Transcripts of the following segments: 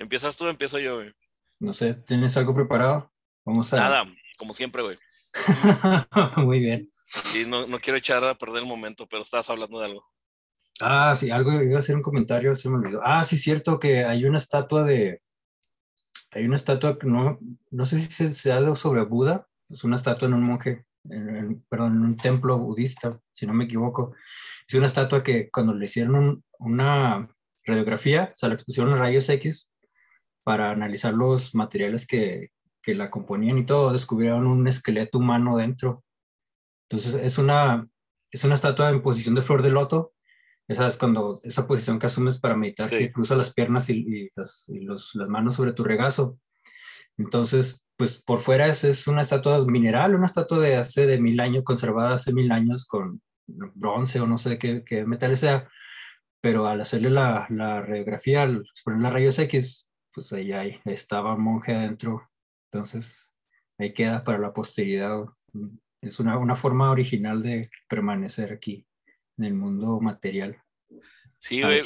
¿Empiezas tú o empiezo yo, güey? No sé, ¿tienes algo preparado? Vamos a... Nada, como siempre, güey. Muy bien. Sí, no, no quiero echar a perder el momento, pero estabas hablando de algo. Ah, sí, algo, iba a hacer un comentario, se me olvidó. Ah, sí, cierto que hay una estatua de... Hay una estatua que no, no sé si se, se habla sobre Buda, es una estatua en un monje, en, en- perdón, en un templo budista, si no me equivoco. Es una estatua que cuando le hicieron un- una radiografía, o sea, le expusieron rayos X para analizar los materiales que, que la componían y todo, descubrieron un esqueleto humano dentro. Entonces es una, es una estatua en posición de flor de loto. Esa es cuando, esa posición que asumes para meditar, Sí. que cruza las piernas y, y las, y los- las manos sobre tu regazo. Entonces, pues por fuera es, es una estatua mineral, una estatua de hace de mil años, conservada hace mil años con bronce o no sé qué, qué metal sea, pero al hacerle la, la radiografía, al poner las rayos X, pues ahí, ahí estaba monje adentro. Entonces, ahí queda para la posteridad. Es una, una forma original de permanecer aquí en el mundo material. Sí, güey.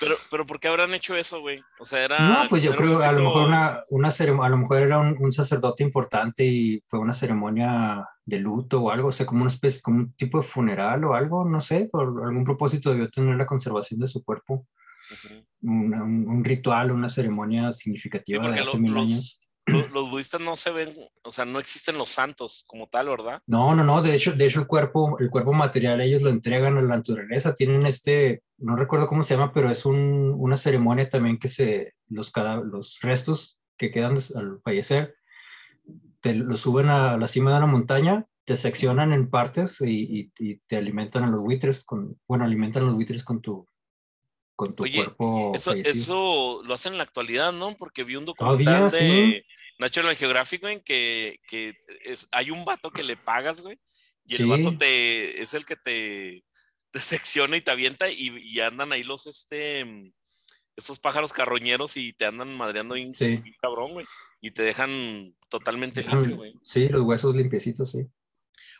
Pero, pero ¿por qué habrán hecho eso, güey? O sea, era. No, pues yo creo a lo mejor una, una ceremo- a lo mejor era un, un sacerdote importante y fue una ceremonia de luto o algo, o sea, como una especie, como un tipo de funeral o algo, no sé, por algún propósito debió tener la conservación de su cuerpo, Una- un, ritual, una ceremonia significativa de porque hace lo- mil los- años. Los, los budistas no se ven, o sea, no existen los santos como tal, ¿verdad? No, no, no, de hecho, de hecho el cuerpo, el cuerpo material ellos lo entregan a la naturaleza, tienen este, no recuerdo cómo se llama, pero es un- una ceremonia también que se, los, cada, los restos que quedan al fallecer, te los suben a la cima de una montaña, te seccionan en partes y, y- y te alimentan a los buitres, con, bueno, alimentan a los buitres con tu, con tu Oye, cuerpo Eso, fallecido. eso lo hacen en la actualidad, ¿no? Porque vi un documental de. National Geographic, güey, que, que es, hay un vato que le pagas, güey, y el Sí. vato te, es el que te, te secciona y te avienta y, y andan ahí los, este, mm, estos pájaros carroñeros y te andan madreando bien, Sí. cabrón, güey, y te dejan totalmente limpio, güey. Sí, los huesos limpiecitos, sí.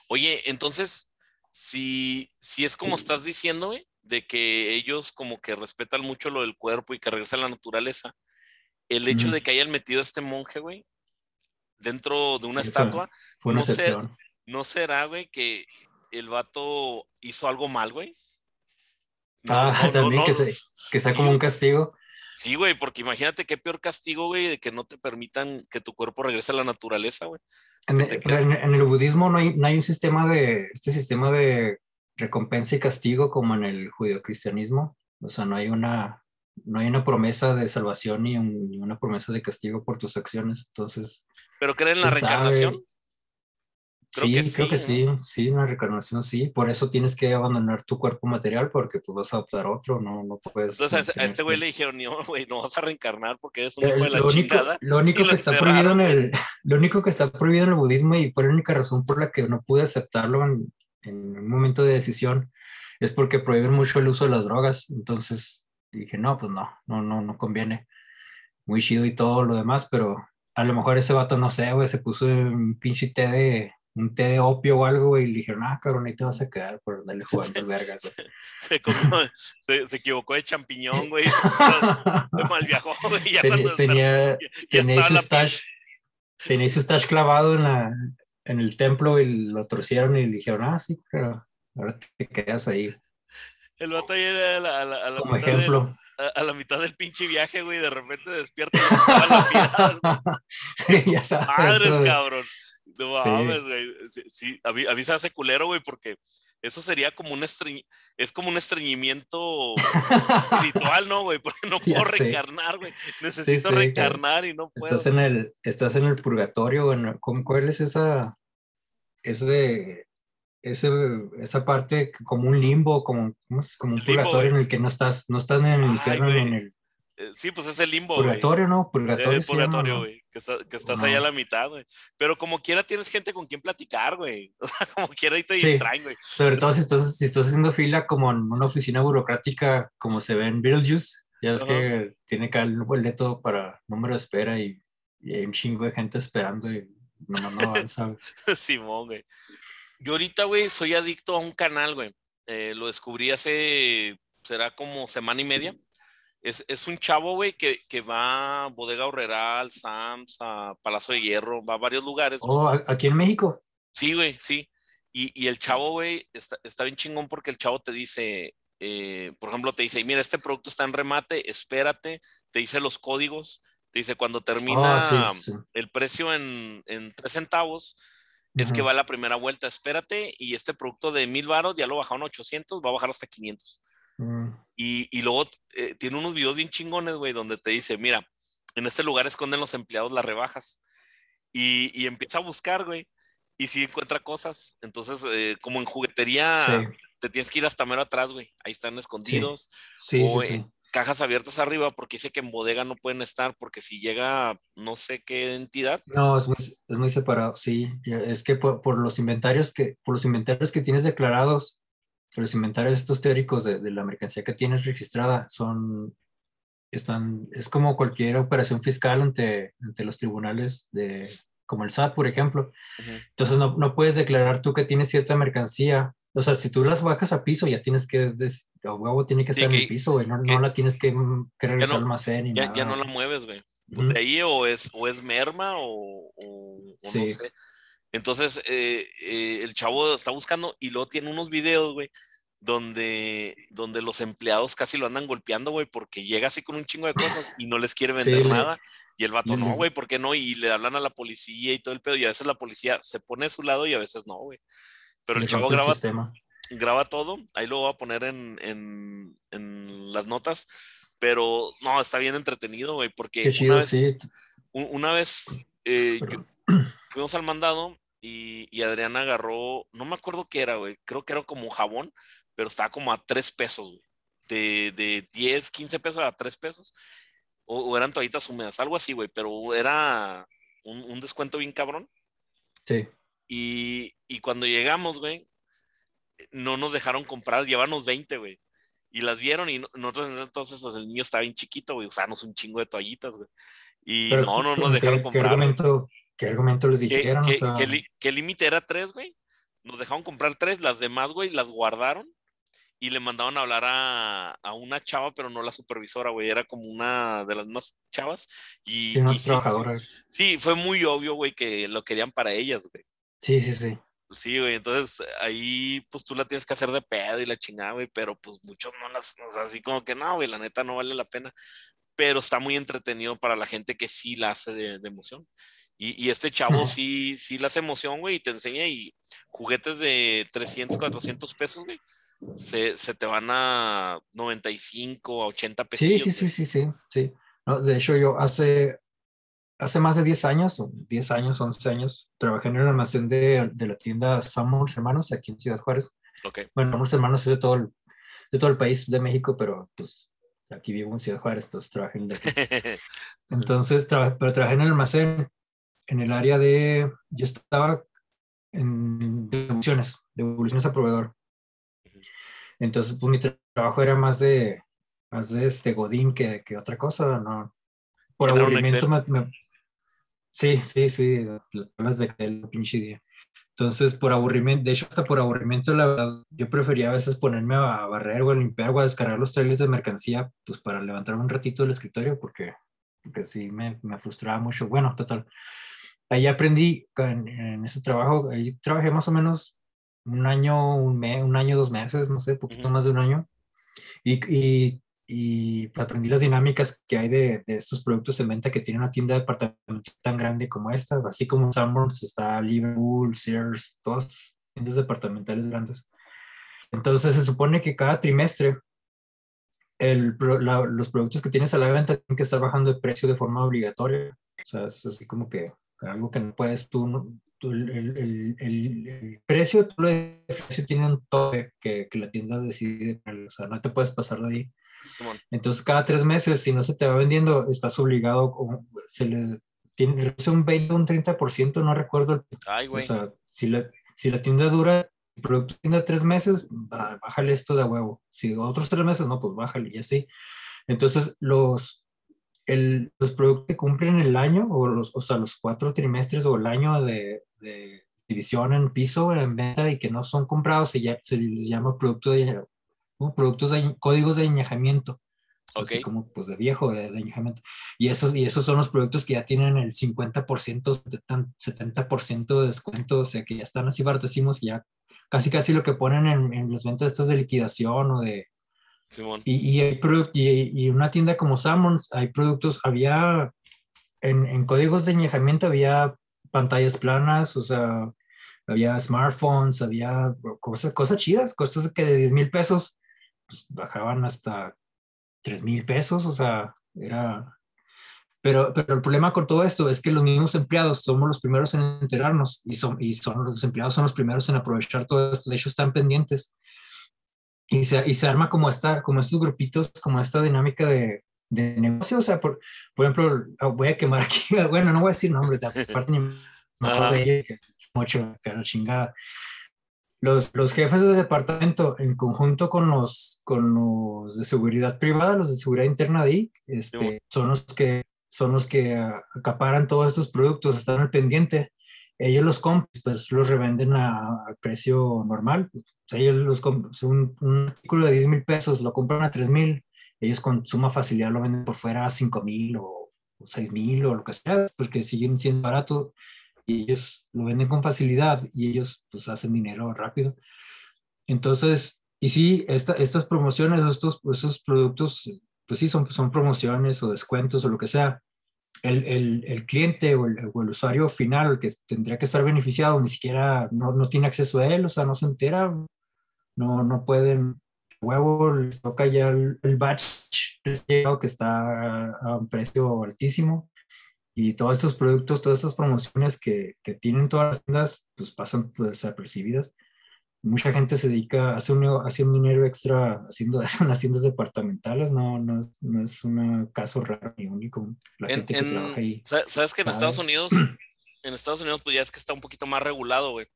Oye, entonces, si, si es como estás diciendo, güey, de que ellos como que respetan mucho lo del cuerpo y que regresan a la naturaleza, el hecho de que hayan metido a este monje, güey, dentro de una Sí, estatua, Fue una No excepción. ¿no será, güey, que el vato hizo algo mal, güey? No, Ah, no, también que, se, que sea sí, como un castigo. Sí, güey, porque imagínate qué peor castigo, güey, de que no te permitan que tu cuerpo regrese a la naturaleza, güey. En- en el budismo no hay, no hay un sistema de, este sistema de recompensa y castigo como en el judeocristianismo. O sea, no hay una, no hay una promesa de salvación ni, un- ni una promesa de castigo por tus acciones. Entonces, ¿Pero creen en la reencarnación? Creo sí, que creo que sí, sí, sí, una reencarnación sí. Por eso tienes que abandonar tu cuerpo material porque pues vas a adoptar otro, no, no puedes. Entonces a este- a este güey le dijeron, no, güey, no vas a reencarnar porque eres un Eh, hijo de la lo, único, lo único lo que está prohibido en el, lo único que está prohibido en el budismo y fue la única razón por la que no pude aceptarlo en, en un momento de decisión es porque prohíben mucho el uso de las drogas. Entonces dije, no, pues no, no, no, no conviene. Muy chido y todo lo demás, pero a lo mejor ese vato, no sé, güey, se puso un pinche té de, un té de opio o algo, güey, y le dijeron, ah, cabrón, ahí te vas a quedar por darle jugando vergas. güey". Se, se, se equivocó de champiñón, güey. Se mal viajó, güey. Ya Tenía, cuando tenía, ya tenía su stash, tenía su stash clavado en, la, en el templo y lo torcieron y le dijeron, ah, sí, pero ahora te quedas ahí El vato ahí era a la, a la- a la como mitad del- ejemplo. a, a la mitad del pinche viaje, güey. De repente despierta y güey. sí, ya sabes. Madres, de- cabrón. No Sí. mames, güey. Sí, sí, a, mí, a mí se hace culero, güey, porque eso sería como un estreñ... es como un estreñimiento espiritual, ¿no, güey? Porque no puedo reencarnar, güey. Necesito sí, reencarnar y no puedo. Estás en el, estás en el purgatorio, en, ¿cómo- ¿cuál es esa, ese, ese, esa parte como un limbo, como, ¿cómo es? como un El purgatorio güey. en el que no estás, no estás en el Ay, infierno ni en güey. el Eh, Sí, pues es el limbo, güey. purgatorio, ¿no? Es Purgatorio. el se llama, purgatorio, ¿no? güey. Que, está- que estás No. ahí a la mitad, güey. Pero como quiera tienes gente con quien platicar, güey. O sea, como quiera ahí te Sí. distraen, güey. Sobre todo si estás, si estás haciendo fila como en una oficina burocrática, como se ve en Beetlejuice, ya es que tiene que el boleto para número de espera y, y hay un chingo de gente esperando y no, no avanza. güey. Simón, güey. Yo ahorita, güey, soy adicto a un canal, güey. Eh, lo descubrí hace, será como semana y media. Es, es un chavo, güey, que, que va a Bodega Horrera, al Sams, a Palacio de Hierro, va a varios lugares. Oh, ¿a- aquí en México. Sí, güey, sí. Y, y el chavo, güey, está, está bien chingón porque el chavo te dice, eh, por ejemplo, te dice, mira, este producto está en remate, espérate, te dice los códigos, dice cuando termina sí, sí. el precio en, en 3 centavos, es que va la primera vuelta, espérate, y este producto de mil baros ya lo bajaron a 800, va a bajar hasta 500. Mm, Y, y luego eh, tiene unos videos bien chingones, güey, donde te dice, mira, en este lugar esconden los empleados las rebajas. Y, y empieza a buscar, güey. Y sí encuentra cosas. Entonces, eh, como en juguetería, te tienes que ir hasta mero atrás, güey. Ahí están escondidos. sí, o sí, sí. Cajas abiertas arriba, porque dice que en bodega no pueden estar, porque si llega no sé qué entidad, No, es muy, es muy separado, sí. Es que por, por los inventarios que, por los inventarios que tienes declarados, los inventarios estos teóricos de, de la mercancía que tienes registrada son, están, es como cualquier operación fiscal ante, ante los tribunales de, como el SAT, por ejemplo. Entonces no, no puedes declarar tú que tienes cierta mercancía. O sea, si tú las bajas a piso, ya tienes que, des- a huevo tiene que Sí, estar en el piso, güey. No, no la tienes que, mm, que regresar no- al almacén ni ya, nada. ya no la mueves, güey. Pues de ahí o es, o es merma o, o- o no sé. Entonces, eh, eh, el chavo está buscando y luego tiene unos videos, güey, donde, donde los empleados casi lo andan golpeando, güey, porque llega así con un chingo de cosas y no les quiere vender nada. Y el vato, no, güey, ¿por qué no? Y le hablan a la policía y todo el pedo. Y a veces la policía se pone a su lado y a veces no, güey. Pero el chavo graba, graba todo. Ahí lo voy a poner en, en, en las notas. Pero no, está bien entretenido, güey, porque Qué una chido, vez, sí. una vez eh, yo- fuimos al mandado y, y Adriana agarró, no me acuerdo qué era, güey, creo que era como jabón, pero estaba como a tres pesos, güey. De, de 10, 15 pesos a 3 pesos. O, o eran toallitas húmedas, algo así, güey, pero era un, un descuento bien cabrón. Sí. Y, y cuando llegamos, güey, no nos dejaron comprar, llevanos 20, güey. Y las vieron y no- nosotros entonces, pues, el niño estaba bien chiquito, güey, usábamos un chingo de toallitas, güey. Y Pero, no, no nos ¿qué- dejaron ¿qué, comprar. güey. argumento, ¿Qué argumento les ¿Qué, dijeron? qué- o sea, qué qué límite era tres, güey? Nos dejaron comprar tres, las demás, güey, las guardaron y le mandaron a hablar a, a una chava, pero no la supervisora, güey, era como una de las más chavas. Y, sí, y sí, sí, fue muy obvio, güey, que lo querían para ellas, güey. Sí, sí, sí. Sí, güey, entonces ahí pues tú la tienes que hacer de pedo y la chingada, güey, pero pues muchos no las, o sea, así como que no, güey, la neta no vale la pena, pero está muy entretenido para la gente que sí la hace de, de emoción. Y, y este chavo Ujú. sí, sí la hace emoción, güey, y te enseña y juguetes de 300, 400 pesos, güey, se, se te van a 95, a 80 pesos. Sí, sí, sí, sí, sí, sí. No, de hecho, yo hace, hace más de 10 años, o 10 años, 11 años, trabajé en el almacén de, de la tienda Summers Hermanos aquí en Ciudad Juárez. Ok, Bueno, Summers Hermanos es de todo el, de todo el país de México, pero pues aquí vivo en Ciudad Juárez, entonces trabajé en el. Entonces, traba- pero trabajé en el almacén, en el área de, yo estaba en devoluciones, devoluciones a proveedor. Entonces, pues mi tra- trabajo era más de, más de este Godín que, que otra cosa, ¿no? Por aburrimiento me, me- Sí, sí, sí, las de Excel, pinche día. Entonces, por aburrimiento, de hecho, hasta por aburrimiento, la verdad, yo prefería a veces ponerme a barrer o a limpiar o a descargar los trailers de mercancía, pues para levantarme un ratito del escritorio, porque, porque sí me, me frustraba mucho. Bueno, total. Ahí aprendí, en, en ese trabajo, ahí trabajé más o menos un año, un, mes, un año, dos meses, no sé, poquito más de un año. Y, y, y aprendí las dinámicas que hay de, de estos productos en venta que tiene una tienda departamental tan grande como esta, así como Sanborns, está Liverpool, Sears, todas tiendas departamentales grandes. Entonces se supone que cada trimestre el, la- los productos que tienes a la venta tienen que estar bajando de precio de forma obligatoria. O sea, es así como que algo que no puedes tú, no- tú el, el- el- precio, tú el precio tiene un tope que, que la tienda decide, o sea, no te puedes pasar de ahí. Entonces, cada tres meses, si no se te va vendiendo, estás obligado, se le tiene reduce un 20 o un 30%, no recuerdo. el- Ay, O güey. sea, si la, si la tienda dura, el producto tienda tres meses, bájale esto de huevo. Si otros tres meses, no, pues bájale y así. Entonces, los, el, los productos que cumplen el año, o, los, o sea, los cuatro trimestres o el año de, de división en piso, en venta y que no son comprados, se, ya- se les llama producto de, productos de códigos de añejamiento. O así como pues de viejo, de, de añejamiento. Y esos, y esos son los productos que ya tienen el 50%, 70% de descuento, o sea que ya están así baratísimos ya casi casi lo que ponen en, en las ventas estas de liquidación o de... Simón. Y, y, hay y, y, una tienda como Salmons, hay productos, había en, en códigos de añejamiento, había pantallas planas, o sea, había smartphones, había cosas, cosas chidas, cosas que de 10 mil pesos pues, bajaban hasta 3 mil pesos, o sea, era... Pero, pero el problema con todo esto es que los mismos empleados somos los primeros en enterarnos y son, y son los empleados son los primeros en aprovechar todo esto, de hecho están pendientes. Y se, y se arma como, esta, como estos grupitos, como esta dinámica de, de negocio, o sea, por, por ejemplo, voy a quemar aquí, bueno, no voy a decir nombre, aparte ni me acuerdo de ella, mucho, la chingada los, los jefes de departamento en conjunto con los, con los de seguridad privada, los de seguridad interna de ahí, este, son los que son los que acaparan todos estos productos, están al pendiente. Ellos los compran, pues los revenden a, a precio normal. Sea, ellos los compran, un, un artículo de 10 mil pesos lo compran a 3 mil, ellos con suma facilidad lo venden por fuera a 5 mil o, o 6 mil o lo que sea, porque siguen siendo baratos y ellos lo venden con facilidad y ellos pues hacen dinero rápido. Entonces, y sí, esta, estas promociones, estos, estos productos, pues sí, son, son promociones o descuentos o lo que sea. El, el, el cliente o el, o el, usuario final, el que tendría que estar beneficiado, ni siquiera no, no tiene acceso a él, o sea, no se entera, no, no pueden, huevo, les toca ya el batch que está a un precio altísimo y todos estos productos, todas estas promociones que, que tienen todas las tiendas, pues pasan pues, desapercibidas. Mucha gente se dedica a hacer un, hace un dinero extra haciendo eso en las tiendas departamentales, no, no, es, no es un caso raro ni único. La en, gente en, que trabaja ahí. ¿Sabes que en Estados Unidos, en Estados Unidos, pues ya es que está un poquito más regulado, güey?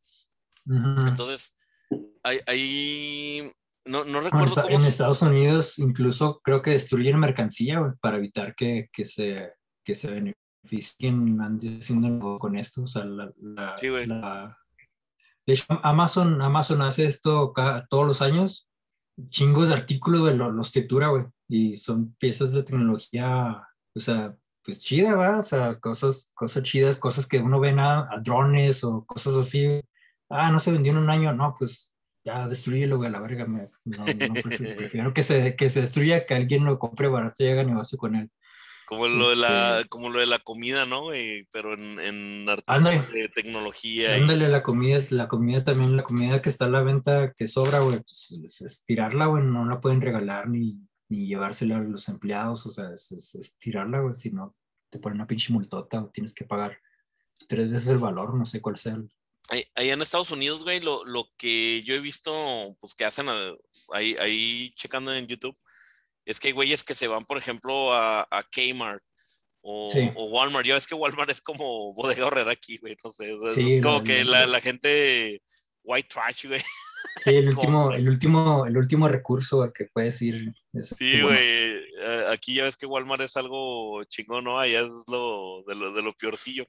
Uh -huh. Entonces, hay, hay no, no recuerdo bueno, cómo En Estados Unidos incluso creo que destruyen mercancía, para evitar que, que se, que se beneficien ande haciendo con esto. O sea, la, la, Sí, güey. la- de hecho, Amazon, Amazon hace esto cada, todos los años. Chingos de artículos, güey, lo- los tritura, güey. Y son piezas de tecnología, o sea, pues chida, ¿va? O sea, cosas, cosas chidas, cosas que uno ve a, a drones o cosas así. Ah, no se vendió en un año, no, pues ya destruyelo, güey, a la verga. me- no, no, prefiero, prefiero que se, que se destruya, que alguien lo compre barato y haga negocio con él. Como lo de la, Este- como lo de la comida, ¿no, güey? Pero en, en artículos de tecnología. y- Ándale, la comida, la comida también, la comida que está a la venta que sobra, güey, pues es, tirarla, güey, no la pueden regalar ni, ni llevársela a los empleados, o sea, es, es- es tirarla, güey, si no te ponen una pinche multota o tienes que pagar tres veces el valor, no sé cuál sea. el- ahí en Estados Unidos, güey, lo, lo que yo he visto, pues que hacen a- ahí, ahí checando en YouTube, es que hay güeyes que se van, por ejemplo, a, a Kmart o, Sí. o Walmart. Ya ves que Walmart es como bodega horrera aquí, güey, no sé. Sí, es como que la- gente white trash, güey. Sí, el último, el último, el último recurso al que puedes ir. es- Sí, güey. Aquí ya ves que Walmart es algo chingón, ¿no? Allá es lo de lo, de lo peorcillo.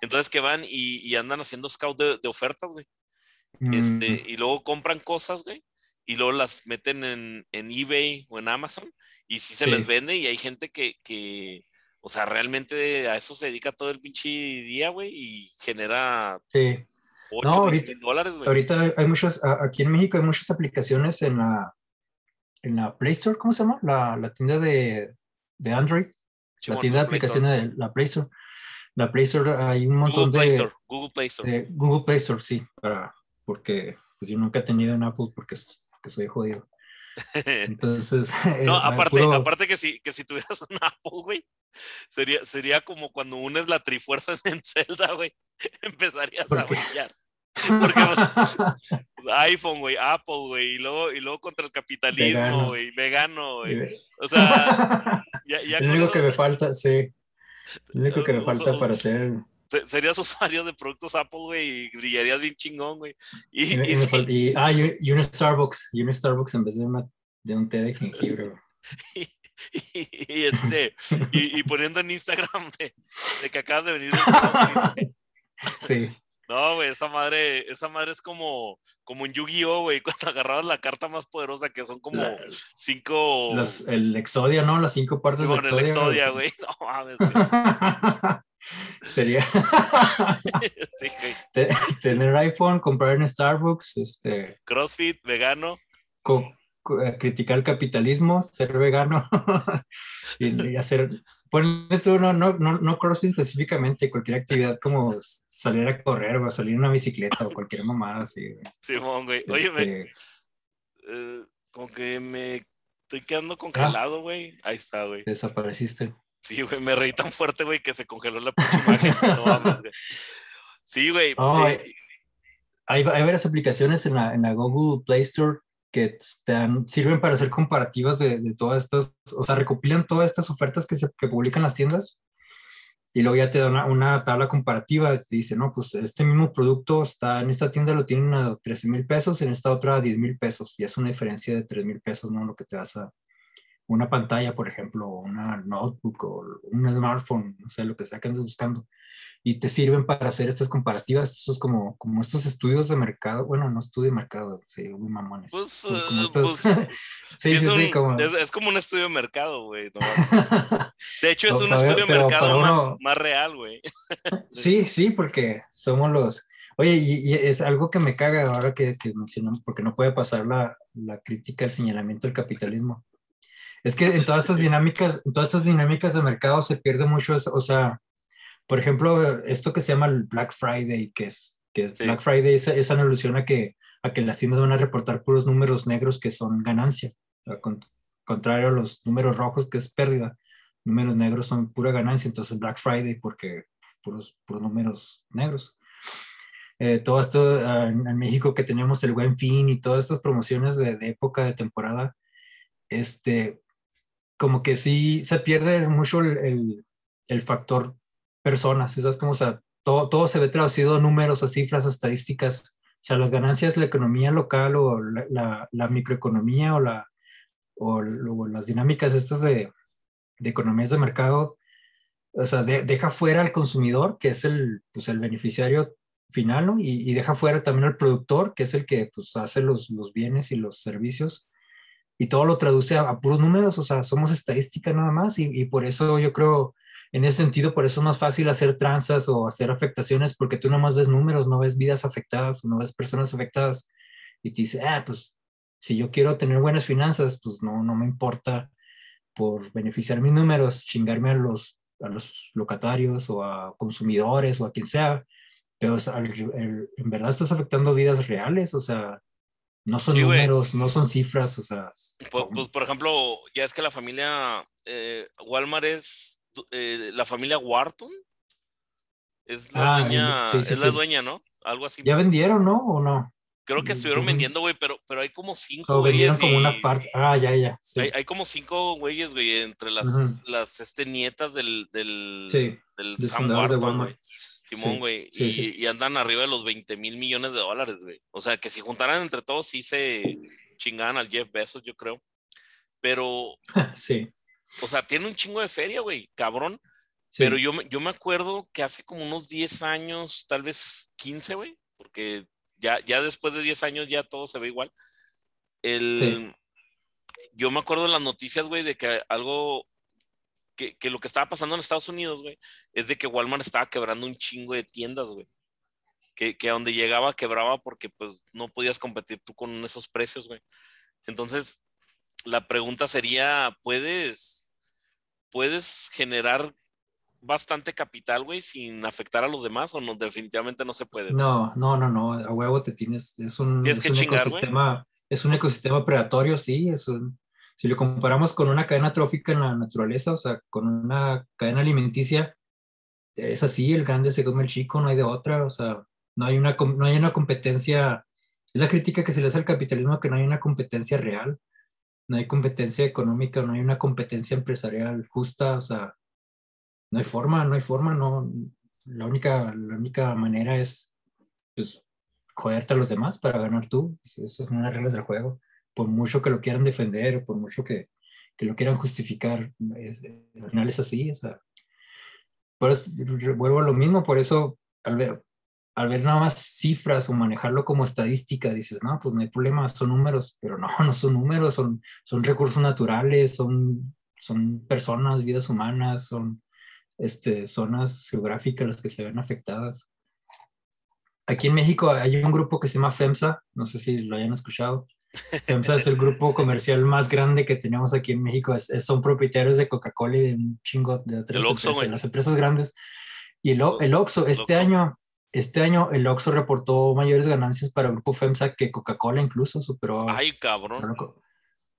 Entonces que van y, y andan haciendo scout de, de ofertas, güey. Este, mm, y luego compran cosas, güey, y luego las meten en, en eBay o en Amazon, y sí se Sí. les vende, y hay gente que, que, o sea, realmente a eso se dedica todo el pinche día, güey, y genera sí. 8 No, ahorita- dólares, güey. Ahorita hay muchos, aquí en México hay muchas aplicaciones en la, en la Play Store, ¿cómo se llama? La, la tienda de, de Android. La tienda de aplicaciones de la Play Store. La Play Store hay un montón Google Play de, Store, Google Play Store. de Google Play Store, sí, para, porque pues, yo nunca he tenido un Apple porque, porque soy jodido. Entonces, No, eh, aparte, puro- aparte que si, que si tuvieras un Apple, güey, sería, sería como cuando unes la trifuerza en Zelda, güey. Empezarías ¿Por a brillar. Porque pues, iPhone, güey, Apple, güey, y luego, y luego contra el capitalismo, güey, vegano, güey. O sea, ya, ya lo único que me falta, sí. Lo único que me falta para hacer. Se- serías usuario de productos Apple, güey, y brillarías bien chingón, güey. Y, ah, y, un Starbucks. Y un Starbucks en vez de, una, de un té de jengibre. güey. y, y este, y, y poniendo en Instagram de, de que acabas de venir de. Sí. No, güey, esa madre, esa madre es como, como un Yu-Gi-Oh, güey, cuando agarrabas la carta más poderosa, que son como La- cinco. Los- el Exodia, ¿no? Las cinco partes con de el Exodia. Exodia, güey. No mames, güey. Sería tener iPhone, comprar en Starbucks, este, CrossFit, vegano. co- eh, criticar el capitalismo, ser vegano y, y hacer, ponle tú, no, no, no, no CrossFit específicamente, cualquier actividad como salir a correr o salir en una bicicleta o cualquier mamada así. Simón, güey. Oye, me- Este, eh, como que me estoy Ah. quedando congelado, güey. Ahí está, güey. desapareciste. Sí, güey, me reí tan fuerte, güey, que se congeló la pinche imagen. No mames, güey. Sí, güey. Oh, eh, Hay, hay varias aplicaciones en la, en la Google Play Store que te dan- sirven para hacer comparativas de, de todas estas, o sea, recopilan todas estas ofertas que, se, que publican las tiendas y luego ya te da una, una tabla comparativa. Te dice, no, pues este mismo producto está en esta tienda lo tienen a 13 mil pesos, en esta otra a 10 mil pesos. Y es una diferencia de 3 mil pesos, ¿no? Lo que te vas a una pantalla, por ejemplo, una notebook o un smartphone, no sé, lo que sea que andes buscando. Y te sirven para hacer estas comparativas, estos como, como estos estudios de mercado, bueno, no estudio de mercado, sí, muy mamones. Pues, eh, como estos- pues, sí, sí, es, sí, un- como... es, es como un estudio de mercado, güey. nomás. De hecho, es No, un estudio de mercado más, uno- más real, güey. Sí, sí, porque somos los... Oye, y, y es algo que me caga ahora que, que mencionamos, porque no puede pasar la, la crítica, el señalamiento del capitalismo. Es que en todas estas dinámicas, en todas estas dinámicas de mercado se pierde mucho, o sea, por ejemplo, esto que se llama el Black Friday, que es que Sí. Black Friday es, es una alusión a que, a que las tiendas van a reportar puros números negros que son ganancia, con- contrario a los números rojos que es pérdida. Números negros son pura ganancia, entonces Black Friday porque puros, puros números negros. Eh, todo esto en, en México que tenemos el Buen Fin y todas estas promociones de, de época de temporada, este, como que sí se pierde mucho el, el, el factor personas, ¿sabes? Como, o sea, todo, todo se ve traducido a números, a cifras, a estadísticas, o sea, las ganancias, la economía local o la, la, la microeconomía o, la, o, o, las dinámicas estas de, de economías de mercado, o sea, de, deja fuera al consumidor, que es el, pues, el beneficiario final, ¿no? Y, y, deja fuera también al productor, que es el que pues, hace los, los bienes y los servicios, y todo lo traduce a, puros números, o sea, somos estadística nada más, y, por eso yo creo, en ese sentido, por eso es más fácil hacer tranzas o hacer afectaciones, porque tú nomás ves números, no ves vidas afectadas, no ves personas afectadas, y te dice, ah, pues si yo quiero tener buenas finanzas, pues no, no me importa por beneficiar mis números, chingarme a los, a los locatarios o a consumidores o a quien sea, pero o sea, en verdad estás afectando vidas reales, o sea, no son Sí, números, no son cifras, o sea. Pues, pues, por ejemplo, ya es que la familia eh, Walmart es eh, la familia Wharton. Es la Ah, dueña, sí, sí, es la dueña, ¿no? Algo así. ¿Ya vendieron, no? ¿O no? Creo que estuvieron vendiendo, güey, pero, pero hay como cinco güeyes como y- una parte. Ah, ya, ya. Sí, Hay, hay como cinco güeyes, güey, entre las, las este, nietas del, del, Sí, del de Sam Walmart. güey. Simón, güey. sí, y, y andan arriba de los 20 mil millones de dólares, güey. O sea, que si juntaran entre todos, sí se chingaban al Jeff Bezos, yo creo. Pero, sí. o sea, tiene un chingo de feria, güey, cabrón. Pero yo, yo me acuerdo que hace como unos 10 años, tal vez 15, güey, porque ya, ya después de 10 años ya todo se ve igual. El, Sí. Yo me acuerdo de las noticias, güey, de que algo, que, que lo que estaba pasando en Estados Unidos, güey, es de que Walmart estaba quebrando un chingo de tiendas, güey. Que, que a donde llegaba quebraba porque pues no podías competir tú con esos precios, güey. Entonces, la pregunta sería, ¿puedes, puedes generar bastante capital, güey, sin afectar a los demás o no, definitivamente no se puede. No, no, no, no, a huevo te tienes, es un, Tienes es que un chingar, ecosistema, es un ecosistema predatorio, sí, es un- si lo comparamos con una cadena trófica en la naturaleza, o sea, con una cadena alimenticia, es así, el grande se come el chico, no hay de otra, o sea, no hay una, no hay una competencia, es la crítica que se le hace al capitalismo, que no hay una competencia real, no hay competencia económica, no hay una competencia empresarial justa, o sea, no hay forma, no hay forma, no, la única, la única manera es, pues, joderte a los demás para ganar tú, esas son las reglas del juego, por mucho que lo quieran defender, por mucho que, que lo quieran justificar, es- al final es así, o sea, por eso, vuelvo a lo mismo, por eso, al ver- al ver nada más cifras o manejarlo como estadística, dices, no, pues no hay problema, son números, pero no, no son números, son, son recursos naturales, son, son personas, vidas humanas, son este, zonas geográficas las que se ven afectadas. Aquí en México hay un grupo que se llama FEMSA, no sé si lo hayan escuchado. FEMSA es el grupo comercial más grande que tenemos aquí en México. son propietarios de Coca-Cola y de un chingo de otras empresas, las empresas grandes. Y el, el Oxxo, este año, este año el Oxxo reportó mayores ganancias para el grupo FEMSA que Coca-Cola incluso superó. Ay, cabrón.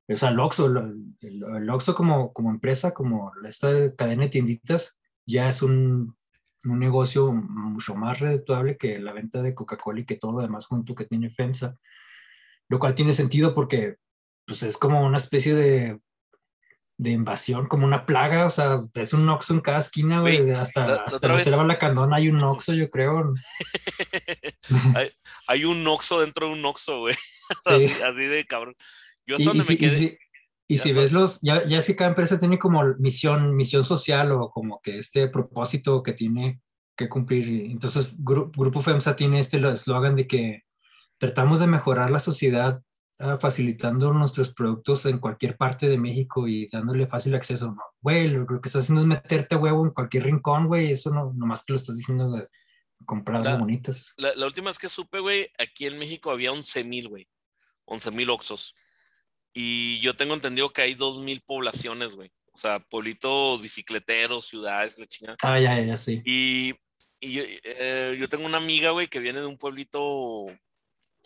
O sea, el Oxxo, el, el Oxxo como, como empresa, como esta cadena de tienditas, ya es un, un negocio mucho más redituable que la venta de Coca-Cola y que todo lo demás junto que tiene FEMSA, lo cual tiene sentido porque pues, es como una especie de, de invasión, como una plaga, o sea, es un Oxxo en cada esquina, güey, hasta, hasta la selva la Candona hay un Oxxo, yo creo. hay, hay, un Oxxo dentro de un Oxxo, güey, así, así, de cabrón. Yo es donde me quedé... Y si ves los, ya, ya es que cada empresa tiene como misión, misión social o como que este propósito que tiene que cumplir. Entonces, Grupo FEMSA tiene este eslogan de que tratamos de mejorar la sociedad ah, facilitando nuestros productos en cualquier parte de México y dándole fácil acceso. No, güey, lo, que estás haciendo es meterte huevo en cualquier rincón, güey. Eso no, nomás que lo estás diciendo de comprar la, bonitas. La, la, última vez que supe, güey, aquí en México había 11 mil, güey. 11 mil Oxos. Y yo tengo entendido que hay dos mil poblaciones, güey. O sea, pueblitos bicicleteros, ciudades, la chingada. Ah, ya, ya, sí. Y, y yo, eh, yo, tengo una amiga, güey, que viene de un pueblito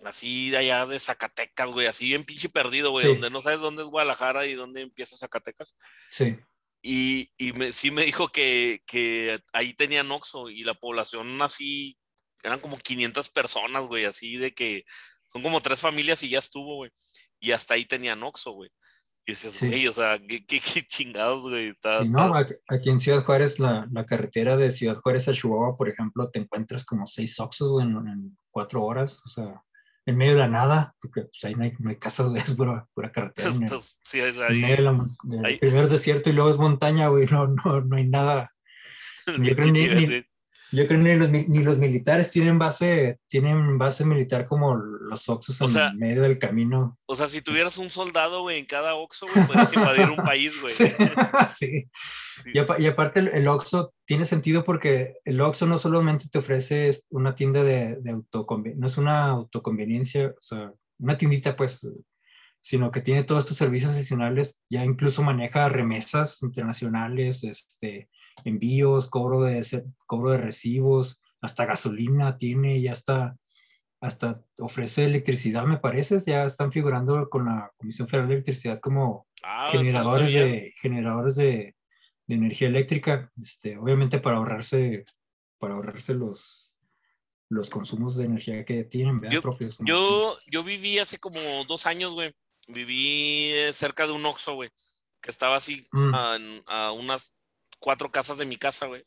así de allá de Zacatecas, güey, así bien pinche perdido, güey, donde no sabes dónde es Guadalajara y dónde empieza Zacatecas. Sí. Y, y me, sí me dijo que, que ahí tenían Oxxo y la población así, eran como 500 personas, güey, así de que son como tres familias y ya estuvo, güey y hasta ahí tenían Oxxo, güey. Y dices, güey, o sea, ¿qué, qué, chingados, güey? sí, no, aquí en Ciudad Juárez, la, la, carretera de Ciudad Juárez a Chihuahua, por ejemplo, te encuentras como seis Oxxos, güey, en, cuatro horas, o sea, en medio de la nada, porque pues ahí no hay, no hay casas, güey, es pura, pura carretera. sí, es ahí. En medio de la, primero es desierto y luego es montaña, güey, no, no, no hay nada. Yo creo ni, ni, yo creo que ni los, militares tienen base, tienen base militar como los Oxos en medio del camino. O sea, si tuvieras un soldado, güey, en cada Oxo, güey, puedes invadir un país, güey. Sí. Y, aparte el, Oxo tiene sentido porque el Oxo no solamente te ofrece una tienda de, de autoconveniencia, no es una autoconveniencia, o sea, una tiendita, pues, sino que tiene todos estos servicios adicionales, ya incluso maneja remesas internacionales, este envíos, cobro de, cobro de recibos, hasta gasolina tiene, ya está, hasta ofrece electricidad, me parece, ya están figurando con la Comisión Federal de Electricidad como ah, generadores, de, generadores de, de, energía eléctrica, este, obviamente para ahorrarse, para ahorrarse los, los consumos de energía que tienen, yo, propios. Yo, yo viví hace como dos años, güey, viví cerca de un Oxxo, güey, que estaba así mm. a, a, unas cuatro casas de mi casa, güey.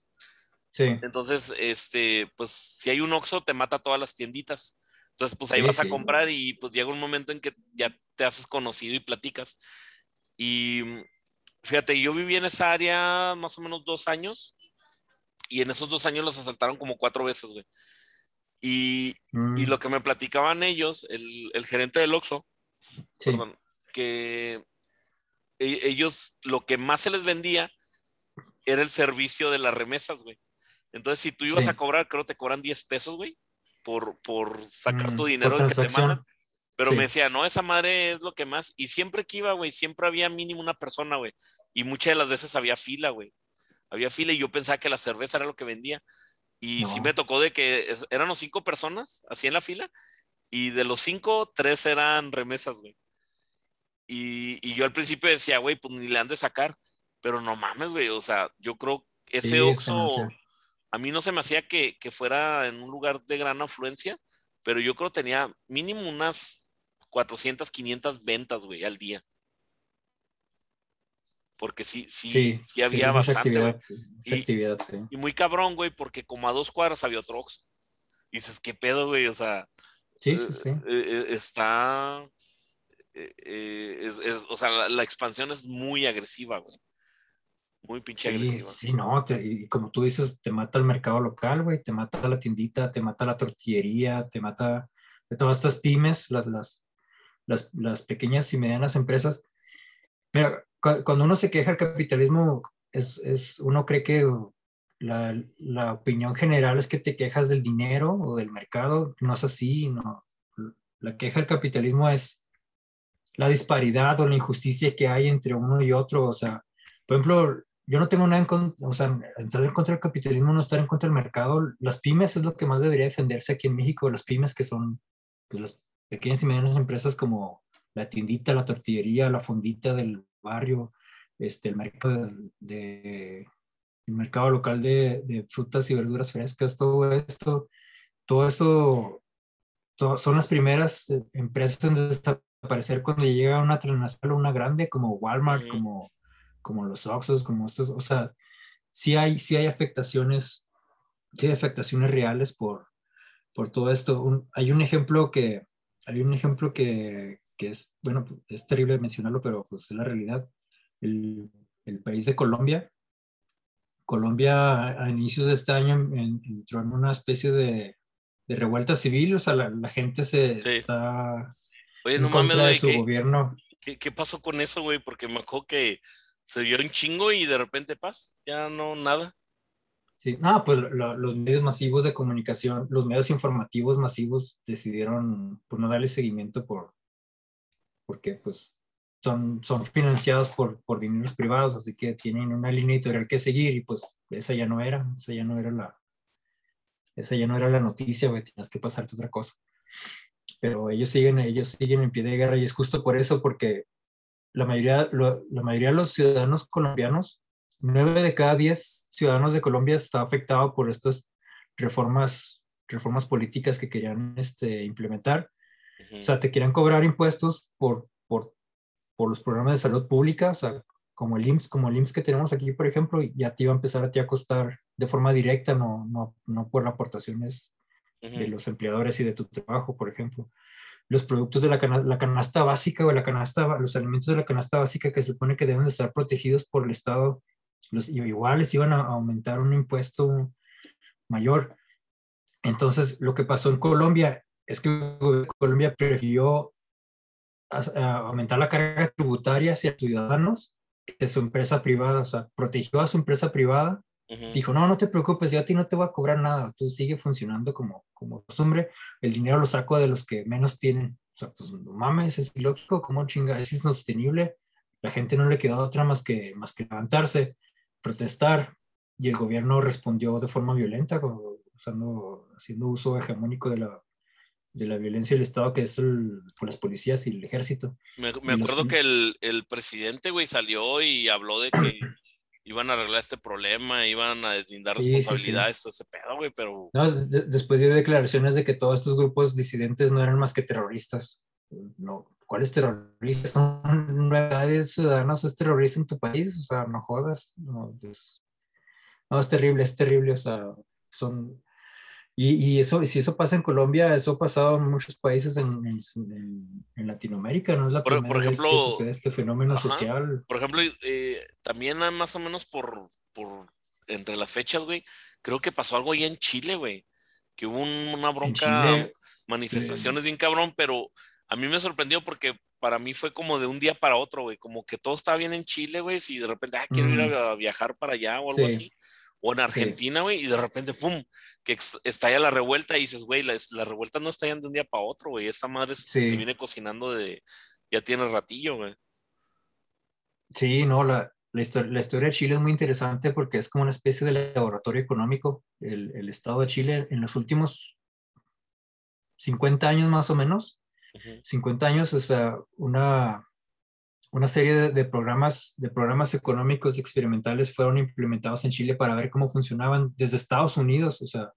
Sí. Entonces, este, pues si hay un Oxxo, te mata todas las tienditas. Entonces, pues ahí vas a comprar y pues llega un momento en que ya te haces conocido y platicas. Y fíjate, yo viví en esa área más o menos dos años y en esos dos años los asaltaron como cuatro veces, güey. Y, mm. y, lo que me platicaban ellos, el, el gerente del Oxxo, perdón, que e, ellos lo que más se les vendía era el servicio de las remesas, güey. Entonces, si tú ibas a cobrar, creo que te cobran 10 pesos, güey, por, por sacar mm, tu dinero que te mandan. Pero me decía, no, esa madre es lo que más. Y siempre que iba, güey, siempre había mínimo una persona, güey. Y muchas de las veces había fila, güey. Había fila y yo pensaba que la cerveza era lo que vendía. Y sí me tocó de que eran los cinco personas así en la fila. Y de los cinco, tres eran remesas, güey. Y, y yo al principio decía, güey, pues ni le han de sacar. Pero no mames, güey, o sea, yo creo que ese Oxxo, a mí no se me hacía que, fuera en un lugar de gran afluencia, pero yo creo que tenía mínimo unas 400, 500 ventas, güey, al día. Porque sí, sí, sí, había bastante. y, muy cabrón, güey, porque como a dos cuadras había otro Oxxo. Y dices, ¿qué pedo, güey? O sea, sí, sí, sí. Eh, eh, está. Eh, o sea, la, la, expansión es muy agresiva, güey. Muy pinche Sí, agresiva. sí, no, te- y como tú dices, te mata el mercado local, güey, te mata la tiendita, te mata la tortillería, te mata de todas estas pymes, las, las, las, las pequeñas y medianas empresas. Mira, cu- cuando uno se queja del capitalismo, es, es, uno cree que la, la opinión general es que te quejas del dinero o del mercado, no es así, no. La queja del capitalismo es la disparidad o la injusticia que hay entre uno y otro, o sea, por ejemplo, yo no tengo nada en contra, o sea, estar en contra del capitalismo, no estar en contra del mercado. Las pymes es lo que más debería defenderse aquí en México, las pymes que son pues, las pequeñas y medianas empresas como la tiendita, la tortillería, la fondita del barrio, este, el mercado de, de- el mercado local de, de frutas y verduras frescas, todo esto, todo esto to- son las primeras eh, empresas en desaparecer cuando llega una transnacional, una grande como Walmart, Ujú. como, como los Oxxos, como estos, o sea, sí hay, sí hay afectaciones, sí hay afectaciones reales por, por todo esto. Un- hay un ejemplo que, hay un ejemplo que, que es, bueno, es terrible mencionarlo, pero pues es la realidad. El, el país de Colombia, Colombia a, inicios de este año en- en- entró en una especie de, de revuelta civil, o sea, la, la gente se Sí. está Oye, en no mames, contra de güey, su ¿qué, gobierno. qué, qué pasó con eso, güey? Porque me acuerdo que se vio un chingo y de repente paz, ya no, nada. Sí, no, pues lo- los medios masivos de comunicación, los medios informativos masivos decidieron pues, no darle seguimiento por, porque pues son, son financiados por, por dineros privados, así que tienen una línea editorial que seguir y pues esa ya no era, esa ya no era la, esa ya no era la noticia, güey, tenías que pasarte otra cosa. Pero ellos siguen, ellos siguen en pie de guerra y es justo por eso, porque la mayoría, lo- la mayoría de los ciudadanos colombianos, nueve de cada diez ciudadanos de Colombia está afectado por estas reformas, reformas políticas que querían este, implementar. Ujú. O sea, te querían cobrar impuestos por, por, por los programas de salud pública, o sea, como el IMSS, como el IMSS que tenemos aquí, por ejemplo, ya te iba a empezar a ti a costar de forma directa, no, no, no por aportaciones Ujú. de los empleadores y de tu trabajo, por ejemplo. Los productos de la, cana- la canasta básica o la canasta, los alimentos de la canasta básica que se supone que deben de estar protegidos por el Estado, los, y igual les iban a aumentar un impuesto mayor. Entonces, lo que pasó en Colombia es que Colombia prefirió a- aumentar la carga tributaria hacia ciudadanos que su empresa privada, o sea, protegió a su empresa privada Dijo, no, no te preocupes, yo a ti no te voy a cobrar nada, tú sigue funcionando como, como costumbre, el dinero lo saco de los que menos tienen. O sea, pues no mames, es ilógico, como chinga, es insostenible. La gente no le quedó otra más que, más que levantarse, protestar, y el gobierno respondió de forma violenta, como usando, haciendo uso hegemónico de la, de la violencia del Estado, que es el, por las policías y el ejército. Me, me y los- acuerdo que el, el presidente, güey, salió y habló de que iban a arreglar este problema, iban a deslindar Sí, sí, sí. responsabilidades, todo ese pedo, güey, pero No, de- después dio declaraciones de que todos estos grupos disidentes no eran más que terroristas. No, ¿cuáles terroristas? Son nueve ciudadanos, es terrorista en tu país, o sea, no jodas. No, es, no, es terrible, es terrible, o sea, son... Y, y eso, si eso pasa en Colombia, eso ha pasado en muchos países en, en- en- Latinoamérica, no es la Por- primera por vez ejemplo, que sucede este fenómeno ajá. social. Por ejemplo, eh, también más o menos por, por entre las fechas, güey, creo que pasó algo ahí en Chile, güey, que hubo un- una bronca, Chile, manifestaciones bien cabrón, pero a mí me sorprendió porque para mí fue como de un día para otro, güey, como que todo estaba bien en Chile, güey, si de repente, ah, quiero ir Mm. a, a viajar para allá o algo Sí. así, o en Argentina, güey, y de repente, pum, que estalla la revuelta y dices, güey, la, la revuelta no estallan de un día para otro, güey, esta madre se- se Sí. viene cocinando de, ya tiene ratillo, güey. Sí, no, la, la, historia, la historia de Chile es muy interesante porque es como una especie de laboratorio económico. El, el Estado de Chile en los últimos 50 años más o menos, Ujú. 50 años, o sea, una, una serie de, de programas, de programas económicos experimentales fueron implementados en Chile para ver cómo funcionaban desde Estados Unidos, o sea,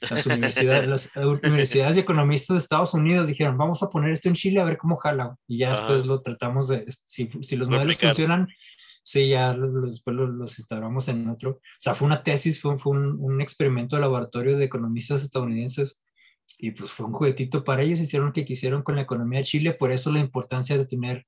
las universidades, las universidades y economistas de Estados Unidos dijeron, vamos a poner esto en Chile a ver cómo jala. Y ya Ajá. después lo tratamos de, si, si los modelos Replicar. funcionan, sí, ya los, después los, los instauramos en otro. O sea, fue una tesis, fue, fue un, un experimento de laboratorio de economistas estadounidenses y pues fue un juguetito para ellos, hicieron lo que quisieron con la economía de Chile, por eso la importancia de tener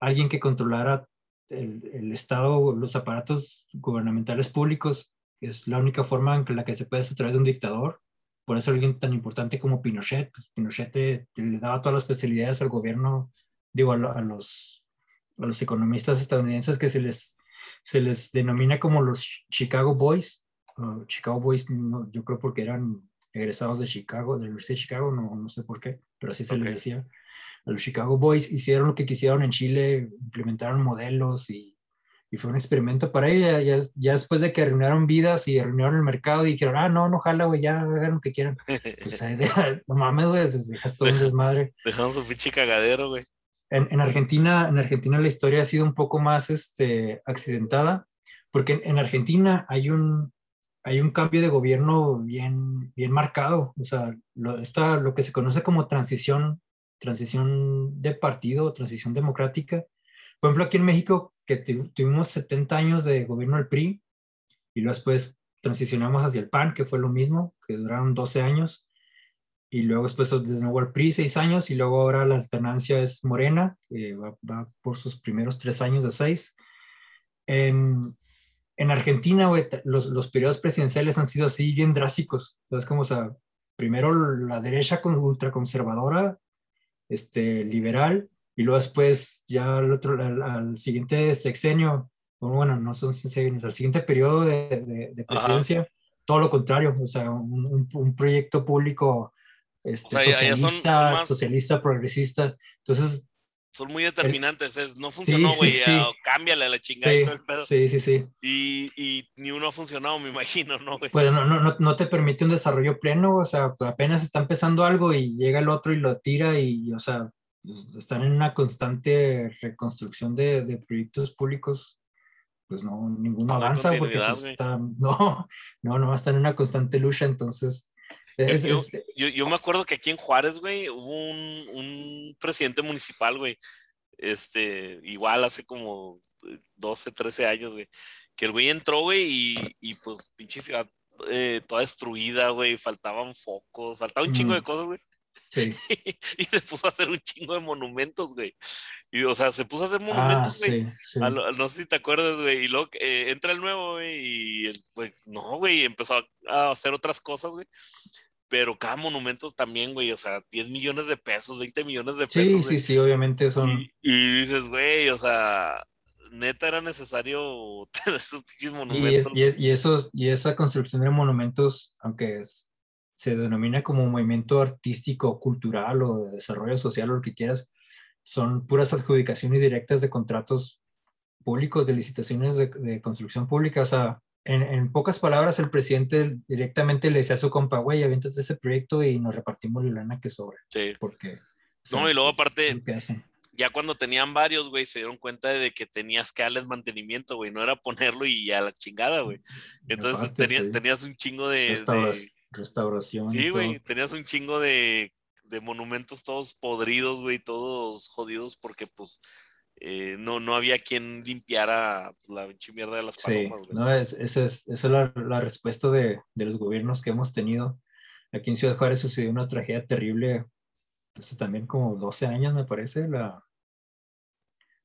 alguien que controlara el, el, Estado, los aparatos gubernamentales públicos, es la única forma en la que se puede hacer a través de un dictador. Por eso alguien tan importante como Pinochet, pues Pinochet te, le daba todas las facilidades al gobierno, digo, a, los, a los economistas estadounidenses que se les, se les denomina como los Chicago Boys. Uh, Chicago Boys, no, yo creo porque eran egresados de Chicago, de la Universidad de Chicago, no, no sé por qué, pero así se okay. les decía a los Chicago Boys, hicieron lo que quisieron en Chile, implementaron modelos y, y fue un experimento para ella. Ya, ya, después de que arruinaron vidas y arruinaron el mercado, dijeron, ah, no, no, jala, güey, ya hagan lo que quieran. Pues no mames, güey, dejas todo un desmadre. Dejamos un pinche cagadero, güey. En, en, Argentina, en Argentina la historia ha sido un poco más este, accidentada, porque en, en Argentina hay un, hay un cambio de gobierno bien, bien marcado. O sea, lo, está, lo que se conoce como transición transición de partido, transición democrática. Por ejemplo, aquí en México, que tuvimos 70 años de gobierno del PRI y después transicionamos hacia el PAN, que fue lo mismo, que duraron 12 años, y luego después de nuevo el PRI, 6 años, y luego ahora la alternancia es Morena, que va, va por sus primeros 3 años de 6. En, en Argentina, wey, los, los periodos presidenciales han sido así bien drásticos. Entonces, como, o sea, primero la derecha ultraconservadora este, liberal, y luego después ya al, otro, al, al siguiente sexenio, bueno, no son sexenios, al siguiente periodo de, de, de presidencia, Ajá. todo lo contrario, o sea, un, un, un proyecto público este, o sea, socialista, son, son más... socialista, progresista. Entonces, son muy determinantes. Es, no funcionó, güey. Sí, sí, sí. cámbiale a la chingada y todo el pedo. Sí, sí, sí. Y, y, ni uno ha funcionado, me imagino, ¿no, güey? Pues no, no, no, te permite un desarrollo pleno, o sea, apenas está empezando algo y llega el otro y lo tira y, o sea, están en una constante reconstrucción de, de proyectos públicos. Pues no, ninguno no avanza porque pues, está, no, no, no, están en una constante lucha, entonces es, yo, es, yo, yo, me acuerdo que aquí en Juárez, güey, hubo un, un, presidente municipal, güey, este, igual hace como 12, 13 años, güey, que el güey entró, güey, y, y, pues pinche ciudad eh, toda destruida, güey, faltaban focos, faltaba un chingo mm. de cosas, güey. Sí. y se puso a hacer un chingo de monumentos, güey. Y, o sea, se puso a hacer monumentos, güey. Ah, sí, sí. no sé si te acuerdas, güey. Y luego eh, entra el nuevo, güey, y el, pues, no, güey, empezó a, a hacer otras cosas, güey pero cada monumento también, güey, o sea, 10 millones de pesos, 20 millones de pesos. Sí, sí, sí, obviamente son. Y, y, dices, güey, o sea, neta era necesario tener esos monumentos. Y, es, y, esos, y esa construcción de monumentos, aunque es, se denomina como movimiento artístico, cultural o de desarrollo social o lo que quieras, son puras adjudicaciones directas de contratos públicos, de licitaciones de, de construcción pública, o sea, en, en, pocas palabras, el presidente directamente le decía a su compa, güey, aviéntate ese proyecto y nos repartimos la lana que sobra. Sí. Porque. No, y luego aparte, ya cuando tenían varios, güey, se dieron cuenta de que tenías que darles mantenimiento, güey, no era ponerlo y a la chingada, güey. Entonces aparte, sí. tenías un chingo de. Restauración. De... restauración sí, güey, tenías un chingo de, de monumentos todos podridos, güey, todos jodidos porque, pues eh, no, no había quien limpiara la mierda de las palomas. Sí, no, es, esa es, esa es la, la respuesta de, de, los gobiernos que hemos tenido. Aquí en Ciudad Juárez sucedió una tragedia terrible, pues, también como 12 años me parece, la,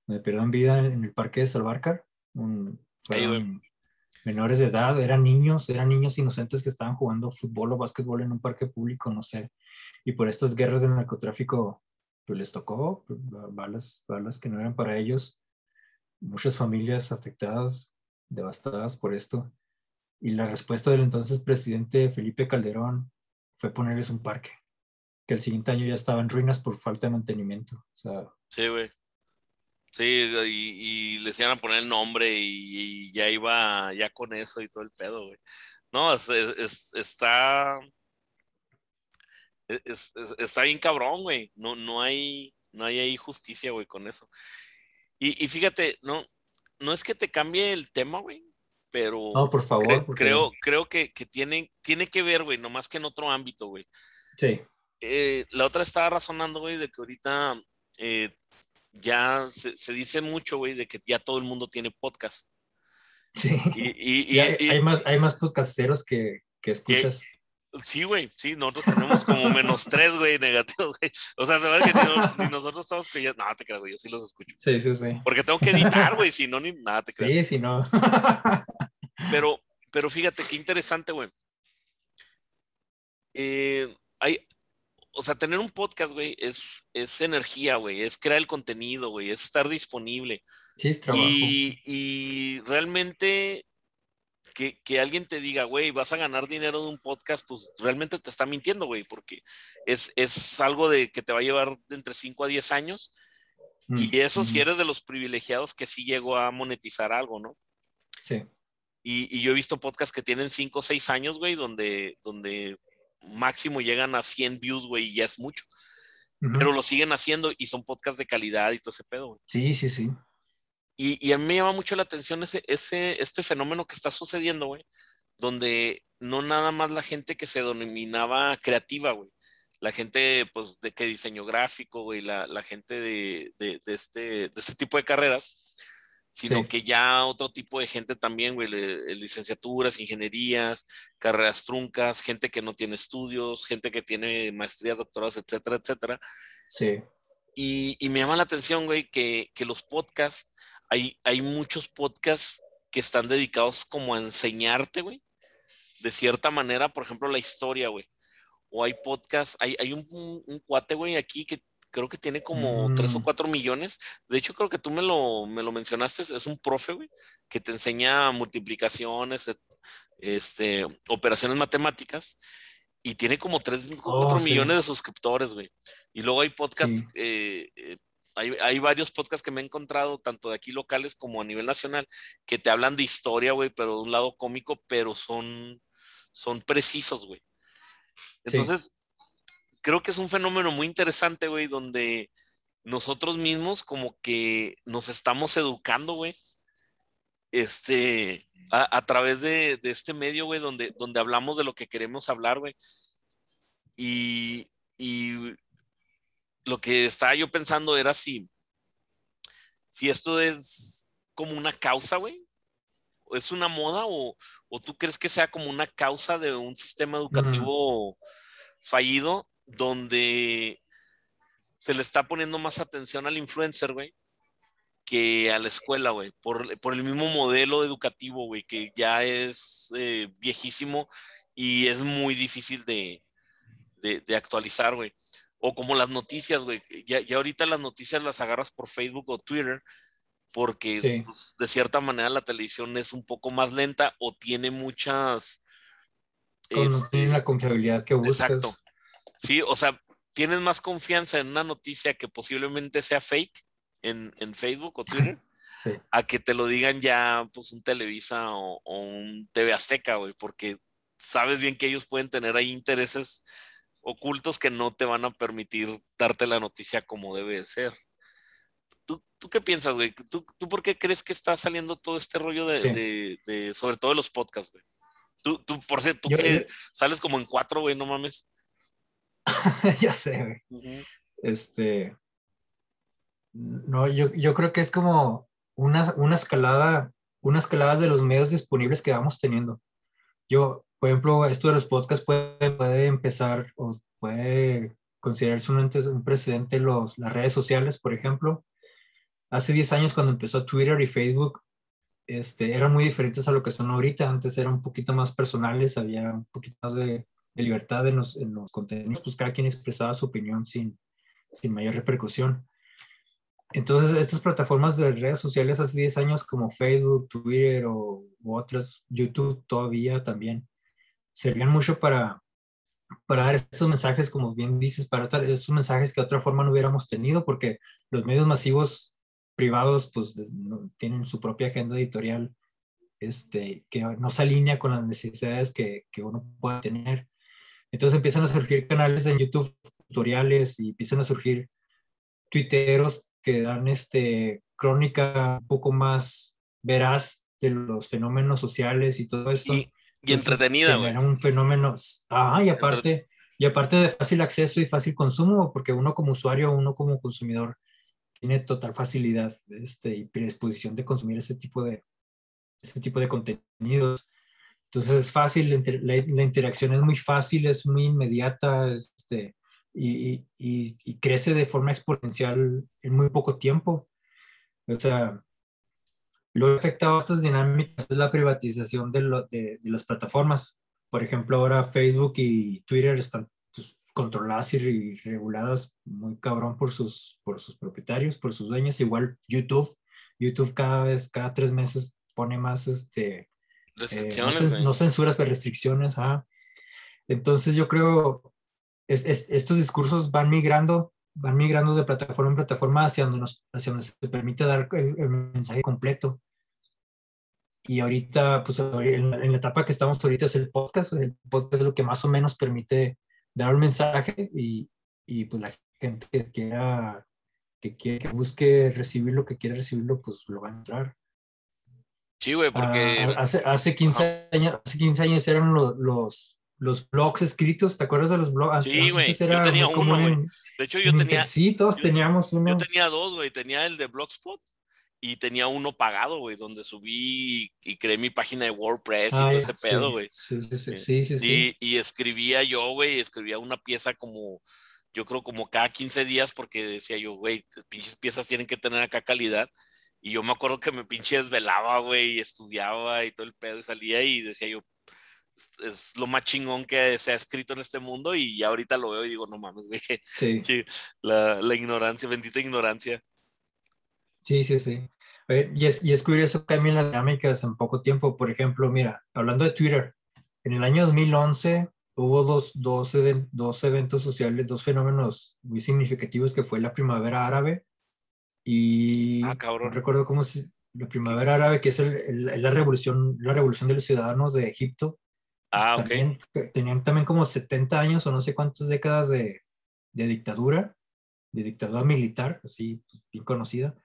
perdieron vida en el parque de Salvarcar. Un, fueron menores de edad, eran niños, eran niños inocentes que estaban jugando fútbol o básquetbol en un parque público, no sé. Y por estas guerras del narcotráfico pues les tocó pues, balas, balas que no eran para ellos, muchas familias afectadas, devastadas por esto. Y la respuesta del entonces presidente Felipe Calderón fue ponerles un parque, que el siguiente año ya estaba en ruinas por falta de mantenimiento. O sea, sí, güey. Sí, y, y, les iban a poner el nombre y, y, ya iba ya con eso y todo el pedo, güey. No, es, es, está es, es, está bien cabrón, güey. No, no, hay, no hay ahí justicia, güey, con eso. Y, y, fíjate, no, no es que te cambie el tema, güey, pero... No, por favor. Cre porque... Creo, creo que, que tiene, tiene que ver, güey, nomás que en otro ámbito, güey. Sí. Eh, la otra estaba razonando, güey, de que ahorita eh, ya se, se, dice mucho, güey, de que ya todo el mundo tiene podcast. Sí. Y, y, y hay, hay, más, hay más podcasteros que, que escuchas. Sí, güey, sí, nosotros tenemos como menos tres, güey, negativos, güey. O sea, se ve que ni, nosotros estamos creyendo. No, te creo, güey, yo sí los escucho. Sí, sí, sí. Porque tengo que editar, güey, si no, ni nada te creo. Sí, si no. pero, pero fíjate qué interesante, güey. Eh, hay, o sea, tener un podcast, güey, es, es energía, güey, es crear el contenido, güey, es estar disponible. Sí, es trabajo. Y, y realmente que, alguien te diga, güey, vas a ganar dinero de un podcast, pues realmente te está mintiendo, güey, porque es, es algo de que te va a llevar de entre 5 a 10 años. y mm, eso si eres de los privilegiados que sí llegó a monetizar algo, ¿no? Sí. Y, y yo he visto podcasts que tienen 5 o 6 años, güey, donde, donde máximo llegan a 100 views, güey, y ya es mucho. Pero lo siguen haciendo y son podcasts de calidad y todo ese pedo, güey. Sí, sí, sí. Y, a mí me llama mucho la atención ese, ese, este fenómeno que está sucediendo, güey, donde no nada más la gente que se denominaba creativa, güey, la gente, pues, de que diseño gráfico, güey, la, la gente de, de, de, este, de este tipo de carreras, sino que ya otro tipo de gente también, güey, licenciaturas, ingenierías, carreras truncas, gente que no tiene estudios, gente que tiene maestrías, doctorados, etcétera, etcétera. Sí. Y, y me llama la atención, güey, que, que los podcasts hay, muchos podcasts que están dedicados como a enseñarte, güey. De cierta manera, por ejemplo, la historia, güey. O hay podcasts, hay, hay un, un, cuate, güey, aquí que creo que tiene como 3 o 4 mm. millones. De hecho, creo que tú me lo, me lo mencionaste, es un profe, güey, que te enseña multiplicaciones, este, operaciones matemáticas, y tiene como 3 o 4 millones de suscriptores, güey. Y luego hay podcasts eh, eh, hay, varios podcasts que me he encontrado, tanto de aquí locales como a nivel nacional, que te hablan de historia, güey, pero de un lado cómico, pero son, son precisos, güey. Entonces, creo que es un fenómeno muy interesante, güey, donde nosotros mismos como que nos estamos educando, güey, este, a, través de, este medio, güey, donde, donde hablamos de lo que queremos hablar, güey. Y, y lo que estaba yo pensando era si, si esto es como una causa, güey. ¿Es una moda o, tú crees que sea como una causa de un sistema educativo fallido donde se le está poniendo más atención al influencer, güey, que a la escuela, güey, por, el mismo modelo educativo, güey, que ya es eh, viejísimo y es muy difícil de, de actualizar, güey. O como las noticias, güey. Ya, ya ahorita las noticias las agarras por Facebook o Twitter porque pues, de cierta manera la televisión es un poco más lenta o tiene muchas... no tiene la confiabilidad que buscas. Exacto. Sí, o sea, tienes más confianza en una noticia que posiblemente sea fake en, en Facebook o Twitter. Sí. A que te lo digan ya, pues, un Televisa o, o un TV Azteca, güey, porque sabes bien que ellos pueden tener ahí intereses ocultos que no te van a permitir darte la noticia como debe de ser. ¿Tú, tú qué piensas, güey? ¿Tú, ¿Tú, por qué crees que está saliendo todo este rollo de, de, sobre todo de los podcasts, güey? Tú, tú, por cierto, tú que sales como en cuatro, güey, no mames. ya sé, güey. Este. No, yo, yo creo que es como una, una escalada, una escalada de los medios disponibles que vamos teniendo. Yo, por ejemplo, esto de los podcasts puede, puede empezar o puede considerarse un, un precedente los, las redes sociales, por ejemplo. Hace 10 años cuando empezó Twitter y Facebook, este, eran muy diferentes a lo que son ahorita. Antes eran un poquito más personales, había un poquito más de, libertad en los, en los, contenidos, pues cada quien expresaba su opinión sin, sin mayor repercusión. Entonces, estas plataformas de redes sociales hace 10 años como Facebook, Twitter o, u otras, YouTube todavía también, servían mucho para, para dar estos mensajes, como bien dices, para dar esos mensajes que de otra forma no hubiéramos tenido, porque los medios masivos privados pues tienen su propia agenda editorial este, que no se alinea con las necesidades que, que uno pueda tener. Entonces empiezan a surgir canales en YouTube, tutoriales, y empiezan a surgir tuiteros que dan este, crónica un poco más veraz de los fenómenos sociales y todo esto. Y entretenida, güey. Era un fenómeno. Ah, y aparte, y aparte de fácil acceso y fácil consumo, porque uno como usuario, uno como consumidor, tiene total facilidad este, y predisposición de consumir ese tipo de, ese tipo de contenidos. Entonces es fácil, la, interacción es muy fácil, es muy inmediata este, y, y, crece de forma exponencial en muy poco tiempo. O sea, lo que ha afectado a estas dinámicas es la privatización de, de, de las plataformas. Por ejemplo, ahora Facebook y Twitter están pues, controladas y reguladas muy cabrón por sus, por sus propietarios, por sus dueños. Igual YouTube, YouTube cada vez, cada tres meses pone más, este, restricciones, eh, no, censuras, pero restricciones. Entonces yo creo, es, estos discursos van migrando, van migrando de plataforma en plataforma hacia donde, nos, hacia donde se permite dar el, mensaje completo. Y ahorita, pues en la, etapa que estamos ahorita es el podcast. El podcast es lo que más o menos permite dar un mensaje y, y pues la gente que quiera, que, quiera, que busque recibir lo que quiere recibirlo, pues lo va a entrar. Sí, güey, porque... Ah, hace, hace, 15 años, hace 15 años eran los, los, los blogs escritos, ¿te acuerdas de los blogs? Sí, güey, yo tenía uno, güey. De hecho, yo tenía... Sí, todos teníamos uno. Yo tenía dos, güey, tenía el de Blogspot y tenía uno pagado, güey, donde subí y, creé mi página de WordPress y todo ese pedo, güey. Sí sí sí, sí, sí, sí, Y, escribía yo, güey, escribía una pieza como, yo creo como cada 15 días porque decía yo, güey, pinches piezas tienen que tener acá calidad. Y yo me acuerdo que me pinche desvelaba, güey, y estudiaba y todo el pedo y salía y decía yo, es lo más chingón que se ha escrito en este mundo y ahorita lo veo y digo, no mames, güey, sí. sí la, la ignorancia, bendita ignorancia. Sí, sí, sí. Y es, y es curioso que también las dinámicas en poco tiempo. Por ejemplo, mira, hablando de Twitter, en el año 2011 hubo dos, dos, dos eventos sociales, dos fenómenos muy significativos que fue la primavera árabe y ah, cabrón. no recuerdo cómo es la primavera árabe, que es el, la, revolución, la revolución de los ciudadanos de Egipto. Ah, también, Tenían también como 70 años o no sé cuántas décadas de, de dictadura, de dictadura militar, así bien conocida.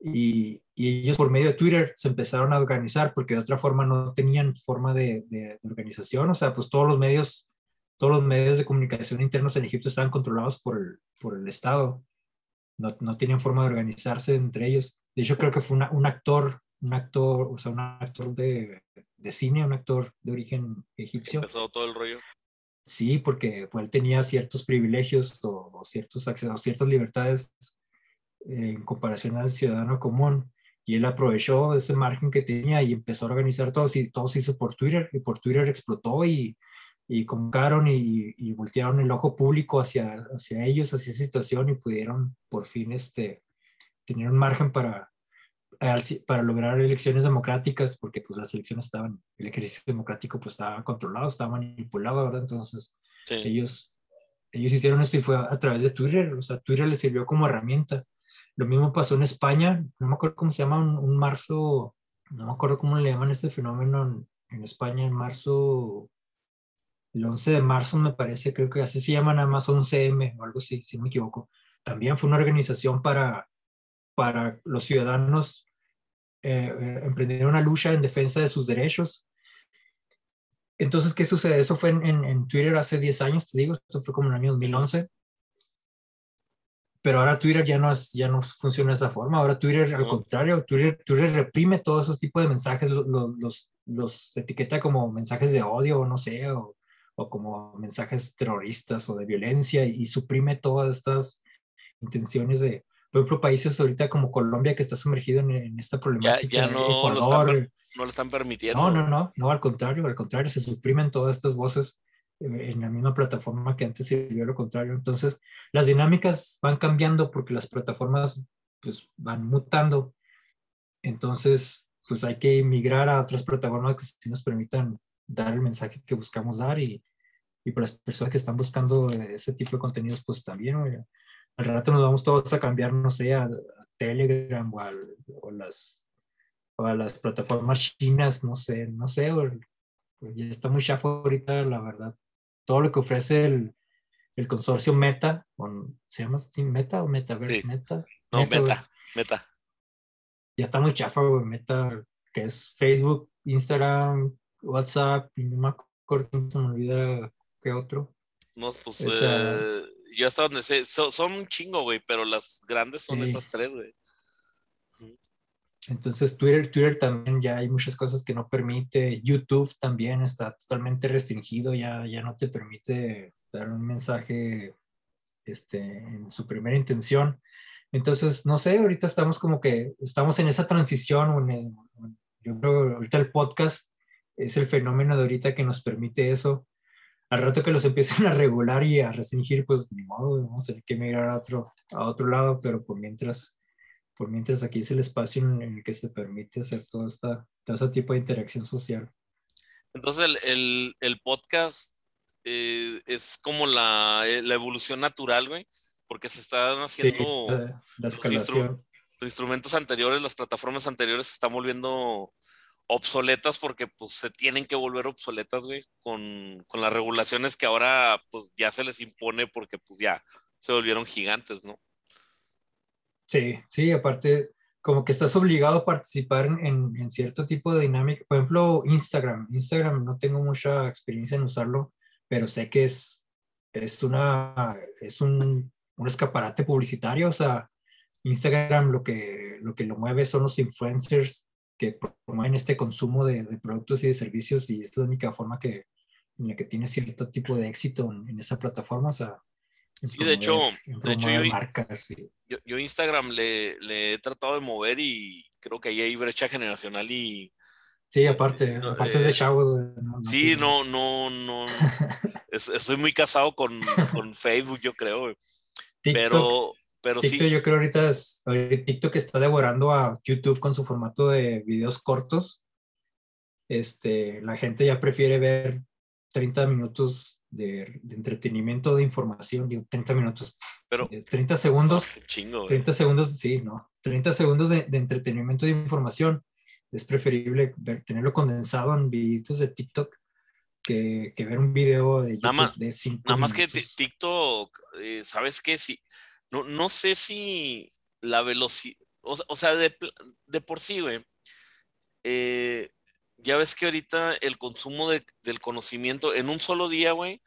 Y, ellos por medio de Twitter se empezaron a organizar porque de otra forma no tenían forma de, de, organización, o sea, pues todos los medios, todos los medios de comunicación internos en Egipto estaban controlados por el, por el Estado, no, no tenían forma de organizarse entre ellos. De hecho, creo que fue un actor, un actor, o sea, un actor de, de cine, un actor de origen egipcio. Empezó todo el rollo. Sí, porque pues, él tenía ciertos privilegios o, o ciertos accesos, ciertas libertades en comparación al ciudadano común. Y él aprovechó ese margen que tenía y empezó a organizar todo, y todo se hizo por Twitter, y por Twitter explotó y, y convocaron y, y, voltearon el ojo público hacia, hacia ellos, hacia esa situación y pudieron por fin este, tener un margen para, para lograr elecciones democráticas, porque pues las elecciones estaban, el ejercicio democrático pues estaba controlado, estaba manipulado, ¿verdad? Entonces ellos, ellos hicieron esto y fue a, a, través de Twitter, o sea, Twitter les sirvió como herramienta lo mismo pasó en España, no me acuerdo cómo se llama, un, marzo, no me acuerdo cómo le llaman este fenómeno en, España, en marzo, el 11 de marzo me parece, creo que así se llama nada más 11M o algo así, si no me equivoco. También fue una organización para, para los ciudadanos eh, eh, emprender una lucha en defensa de sus derechos. Entonces, ¿qué sucede? Eso fue en, en Twitter hace 10 años, te digo, esto fue como en el año 2011 pero ahora Twitter ya no, es, ya no funciona de esa forma. Ahora Twitter, al contrario, Twitter, Twitter reprime todos esos tipos de mensajes, los, los, los, etiqueta como mensajes de odio, o no sé, o, o, como mensajes terroristas o de violencia y, suprime todas estas intenciones de, por ejemplo, países ahorita como Colombia que está sumergido en, esta problemática. Ya, no, lo están, no lo están permitiendo. No, no, no, no, al contrario, al contrario, se suprimen todas estas voces en la misma plataforma que antes sirvió lo contrario. Entonces, las dinámicas van cambiando porque las plataformas pues van mutando. Entonces, pues hay que migrar a otras plataformas que sí nos permitan dar el mensaje que buscamos dar y, y para las personas que están buscando ese tipo de contenidos, pues también, al rato nos vamos todos a cambiar, no sé, a, Telegram o, o, las, o a las plataformas chinas, no sé, no sé, pues ya está muy chafo ahorita, la verdad todo lo que ofrece el, el consorcio Meta, ¿se llama así Meta o Metaverse? Sí. Meta. No, Meta, Meta, Ya está muy chafa, güey, Meta, que es Facebook, Instagram, WhatsApp, y no me acuerdo, se me olvida qué otro. No, pues eh, yo hasta donde sé, son un chingo, güey, pero las grandes son esas tres, güey. Entonces Twitter, Twitter también ya hay muchas cosas que no permite. YouTube también está totalmente restringido, ya, ya no te permite dar un mensaje este, en su primera intención. Entonces, no sé, ahorita estamos como que estamos en esa transición. yo creo que ahorita el podcast es el fenómeno de ahorita que nos permite eso. Al rato que los empiecen a regular y a restringir, pues ni modo, vamos a tener que mirar a otro, a otro lado, pero por mientras, por mientras aquí es el espacio en el que se permite hacer toda esta, todo ese tipo de interacción social. Entonces el, el, el podcast eh, es como la, eh, la, evolución natural, güey, porque se están haciendo la, la escalación. los instrumentos anteriores, las plataformas anteriores se están volviendo obsoletas porque pues se tienen que volver obsoletas, güey, con, con, las regulaciones que ahora pues ya se les impone porque pues ya se volvieron gigantes, ¿no? Sí, sí, aparte como que estás obligado a participar en, en, cierto tipo de dinámica. Por ejemplo, Instagram. Instagram no tengo mucha experiencia en usarlo, pero sé que es, es, una, es un, un escaparate publicitario. O sea, Instagram lo que, lo que lo mueve son los influencers que promueven este consumo de, productos y de servicios y es la única forma que, en la que tiene cierto tipo de éxito en, esa plataforma. O sea, sí, de hecho, de hecho yo, yo, Instagram le, le, he tratado de mover y creo que ahí hay brecha generacional y... Sí, aparte, aparte de Chavo. Eh, sí, no, no, no. estoy muy casado con, con Facebook, yo creo. pero pero TikTok, yo creo ahorita es, TikTok está devorando a YouTube con su formato de videos cortos. Este, la gente ya prefiere ver 30 minutos de, entretenimiento, de información, digo, 30 minutos, pero 30 segundos, chingo, 30 segundos, sí, no, 30 segundos de, entretenimiento de información. Es preferible ver, tenerlo condensado en videitos de TikTok que, que ver un video de YouTube nada más, de 5 Nada más que TikTok, eh, ¿sabes qué? Si, no, sé si la velocidad, o, sea, de, por sí, güey. Eh, ya ves que ahorita el consumo del conocimiento en un solo día, güey,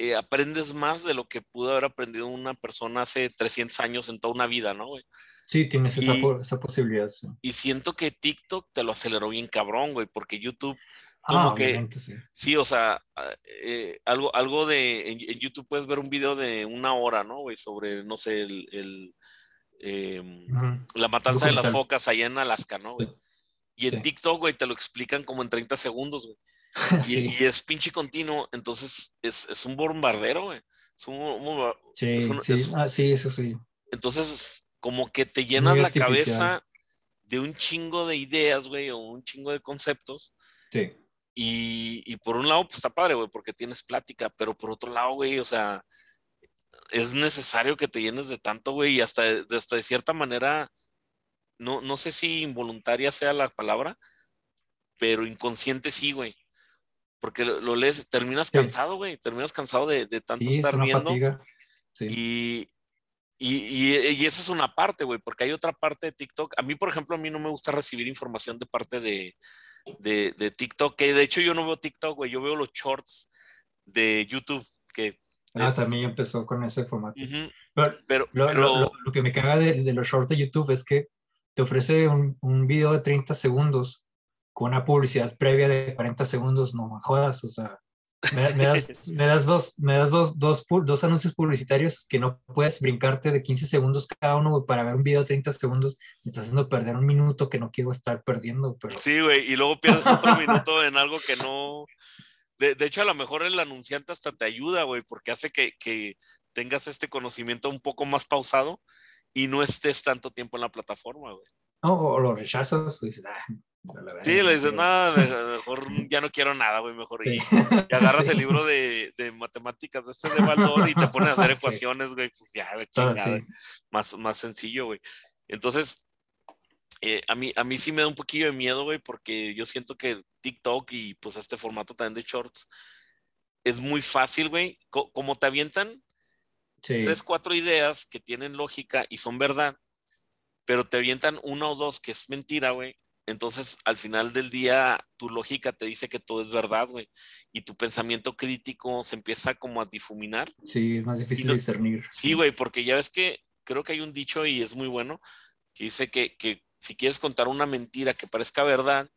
eh, aprendes más de lo que pudo haber aprendido una persona hace 300 años en toda una vida, ¿no, güey? Sí, tienes esa, esa, posibilidad. Y siento que TikTok te lo aceleró bien cabrón, güey, porque YouTube como ah, que sí. o sea, ah, eh, algo, algo de en, YouTube puedes ver un video de una hora, ¿no? Güey, sobre, no sé, el, em, la matanza de las focas allá en Alaska, ¿no? Y en TikTok, güey, te lo explican como en 30 segundos, güey. Y, es pinche continuo, entonces es, un bombardero, güey. sí, sí. Ah, sí, eso sí. Entonces, como que te llenas la cabeza de un chingo de ideas, güey, o un chingo de conceptos. Sí. Y, por un lado, pues está padre, güey, porque tienes plática, pero por otro lado, güey, o sea, es necesario que te llenes de tanto, güey, y hasta, hasta de cierta manera, no, no sé si involuntaria sea la palabra, pero inconsciente sí, güey. Porque lo, lees, terminas cansado, güey, terminas cansado de, tanto estar viendo. Y, y, y, esa es una parte, güey, porque hay otra parte de TikTok. A mí, por ejemplo, a mí no me gusta recibir información de parte de, de, de TikTok, que de hecho yo no veo TikTok, güey, yo veo los shorts de YouTube, que... Ah, también empezó con ese formato. pero, lo, Lo, lo, que me caga de, de, los shorts de YouTube es que te ofrece un, un, video de 30 segundos con una publicidad previa de 40 segundos, no me jodas, o sea, me, das, me das, dos, me das dos, dos, dos, anuncios publicitarios que no puedes brincarte de 15 segundos cada uno para ver un video de 30 segundos. Me estás haciendo perder un minuto que no quiero estar perdiendo. Pero... Sí, güey, y luego pierdes otro minuto en algo que no. De, de, hecho, a lo mejor el anunciante hasta te ayuda, güey, porque hace que, que tengas este conocimiento un poco más pausado y no estés tanto tiempo en la plataforma, güey. No, o lo rechazas, dices, ah, Sí, le dices, no, mejor ya no quiero nada, güey, mejor. Y, agarras el libro de, de, matemáticas de este de Baldor y te pones a hacer ecuaciones, güey, pues ya, ah, chingada. Más, más sencillo, güey. Entonces, eh, a, mí, a mí sí me da un poquillo de miedo, güey, porque yo siento que TikTok y pues este formato también de shorts es muy fácil, güey. como te avientan tres, cuatro ideas que tienen lógica y son verdad, pero te avientan una o dos que es mentira, güey entonces, al final del día, tu lógica te dice que todo es verdad, güey. Y tu pensamiento crítico se empieza como a difuminar. Sí, es más difícil discernir. Sí, güey, porque ya ves que creo que hay un dicho y es muy bueno, que dice que, si quieres contar una mentira que parezca verdad,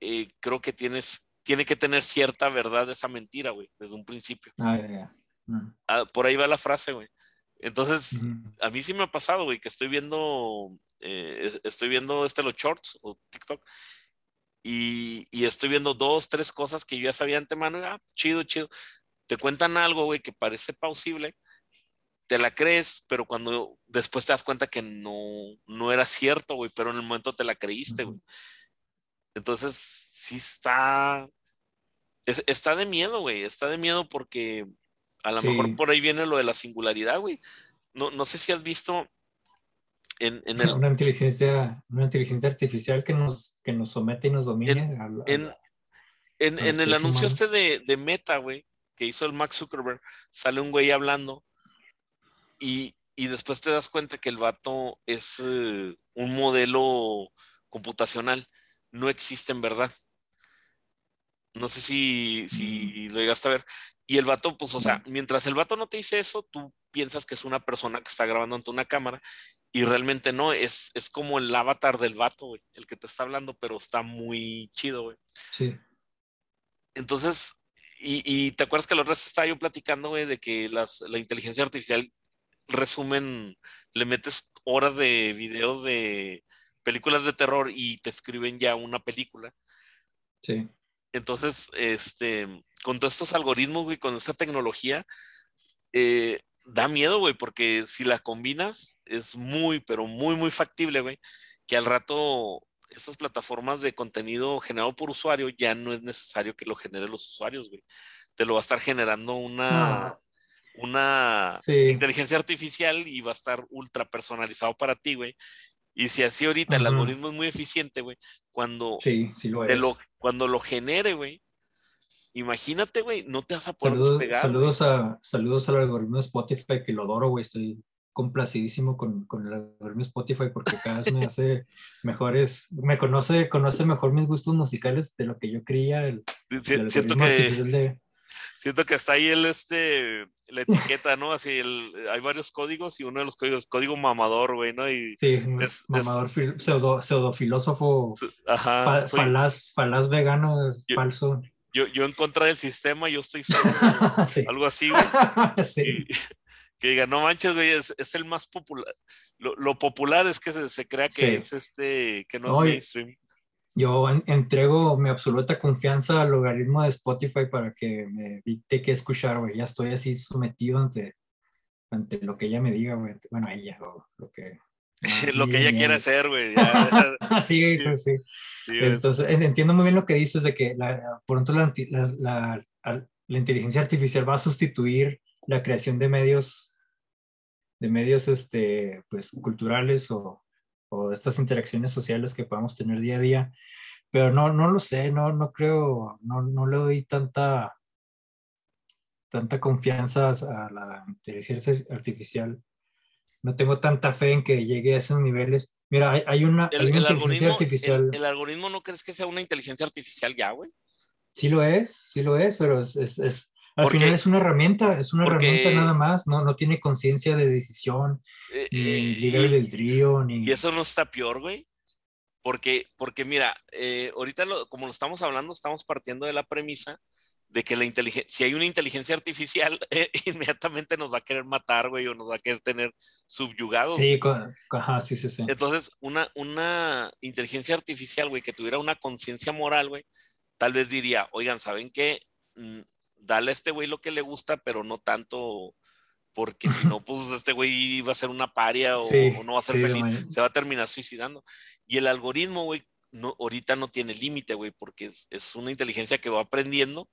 eh, creo que tienes, tiene que tener cierta verdad esa mentira, güey, desde un principio. Ah, ya, ya. Mm. Ah, por ahí va la frase, güey. Entonces, a mí sí me ha pasado, güey, que estoy viendo, eh, es- estoy viendo este los shorts o TikTok y, y estoy viendo dos, tres cosas que yo ya sabía antemano, y, ah, chido, chido. Te cuentan algo, güey, que parece plausible, te la crees, pero cuando después te das cuenta que no, no era cierto, güey, pero en el momento te la creíste, güey. Entonces, sí está, es- está de miedo, güey, está de miedo porque a lo Sí. mejor por ahí viene lo de la singularidad, güey. No, no sé si has visto en, en el, Una inteligencia, una inteligencia artificial que nos, que nos somete y nos domine. a la- a en, la- en, el anuncio este de, de Meta, güey, que hizo el Max Zuckerberg, sale un güey hablando y, y después te das cuenta que el vato es eh, un modelo computacional, no existe en verdad. No sé si, si lo llegaste a ver. Y el vato, pues, o sea, mientras el vato no te dice eso, tú piensas que es una persona que está grabando ante una cámara y realmente no, es, es como el avatar del vato, güey, el que te está hablando, pero está muy chido, güey. Sí, Entonces, y, y te acuerdas que la otra vez estaba yo platicando, güey, de que las, la inteligencia artificial resumen, le metes horas de videos de películas de terror y te escriben ya una película. sí. Entonces, este, con todos estos algoritmos, güey, con esta tecnología, eh, da miedo, güey, porque si la combinas, es muy, pero muy, muy factible, güey, que al rato esas plataformas de contenido generado por usuario ya no es necesario que lo generen los usuarios, güey. Te lo va a estar generando una, No. una Sí. inteligencia artificial y va a estar ultra personalizado para ti, güey. Y si así ahorita el algoritmo es muy eficiente, güey, cuando Sí, sí lo de es. lo, cuando lo genere, güey, imagínate, güey, no te vas a poder Saludos, despegar. saludos, a, saludos al algoritmo de Spotify, que lo adoro, güey. Estoy complacidísimo con, con el algoritmo de Spotify porque cada vez me hace mejores, me conoce, conoce mejor mis gustos musicales de lo que yo creía. El. Si- el siento que de, siento que está ahí el este la etiqueta, ¿no? Así el, hay varios códigos y uno de los códigos es código mamador, güey, ¿no? Y sí, es- mamador, fil- pseudo, pseudofilósofo, ajá, soy- falaz, falaz vegano, Yo- falso. Yo, yo en contra del sistema, yo estoy solo, sí. algo así, güey. sí. Y- que diga, no manches, güey, es, es el más popular. Lo, lo popular es que se, se crea que Sí. es este, que no, No, es mainstream. Yo en- entrego mi absoluta confianza al logaritmo de Spotify para que me dicte qué escuchar, güey. Ya estoy así sometido ante, ante lo que ella me diga, güey. Bueno, ella, o lo que... lo que ella quiere hacer. güey. sí, sí, sí. sí, es- Entonces, en- entiendo muy bien lo que dices de que la, pronto la, la inteligencia artificial va a sustituir la creación de medios, de medios este, pues, culturales o, o estas interacciones sociales que podamos tener día a día. Pero no, no lo sé, no, no creo, no, no le doy tanta, tanta confianza a la inteligencia artificial. No tengo tanta fe en que llegue a esos niveles. Mira, hay, hay una, el, hay una el inteligencia algoritmo, artificial. el, el algoritmo no crees que sea una inteligencia artificial ya, güey. Sí lo es, sí lo es, pero es, es, es- al final es una herramienta, es una porque- herramienta nada más, no, no tiene conciencia de decisión, Eh, ni eh, libre del trío, ni... Y eso no está peor, güey. Porque, porque mira, eh, ahorita lo- como lo estamos hablando, estamos partiendo de la premisa de que la inteligencia, si hay una inteligencia artificial, eh, inmediatamente nos va a querer matar, güey, o nos va a querer tener subyugados. Sí, ajá, sí, sí, sí. Entonces, una, una inteligencia artificial, güey, que tuviera una conciencia moral, güey, tal vez diría, oigan, ¿saben qué? Mm, Dale a este güey lo que le gusta, pero no tanto, porque si no, pues este güey va a ser una paria o, Sí, o no va a ser sí, feliz, man. se va a terminar suicidando. Y el algoritmo, güey, no, ahorita no tiene límite, güey, porque es, es una inteligencia que va aprendiendo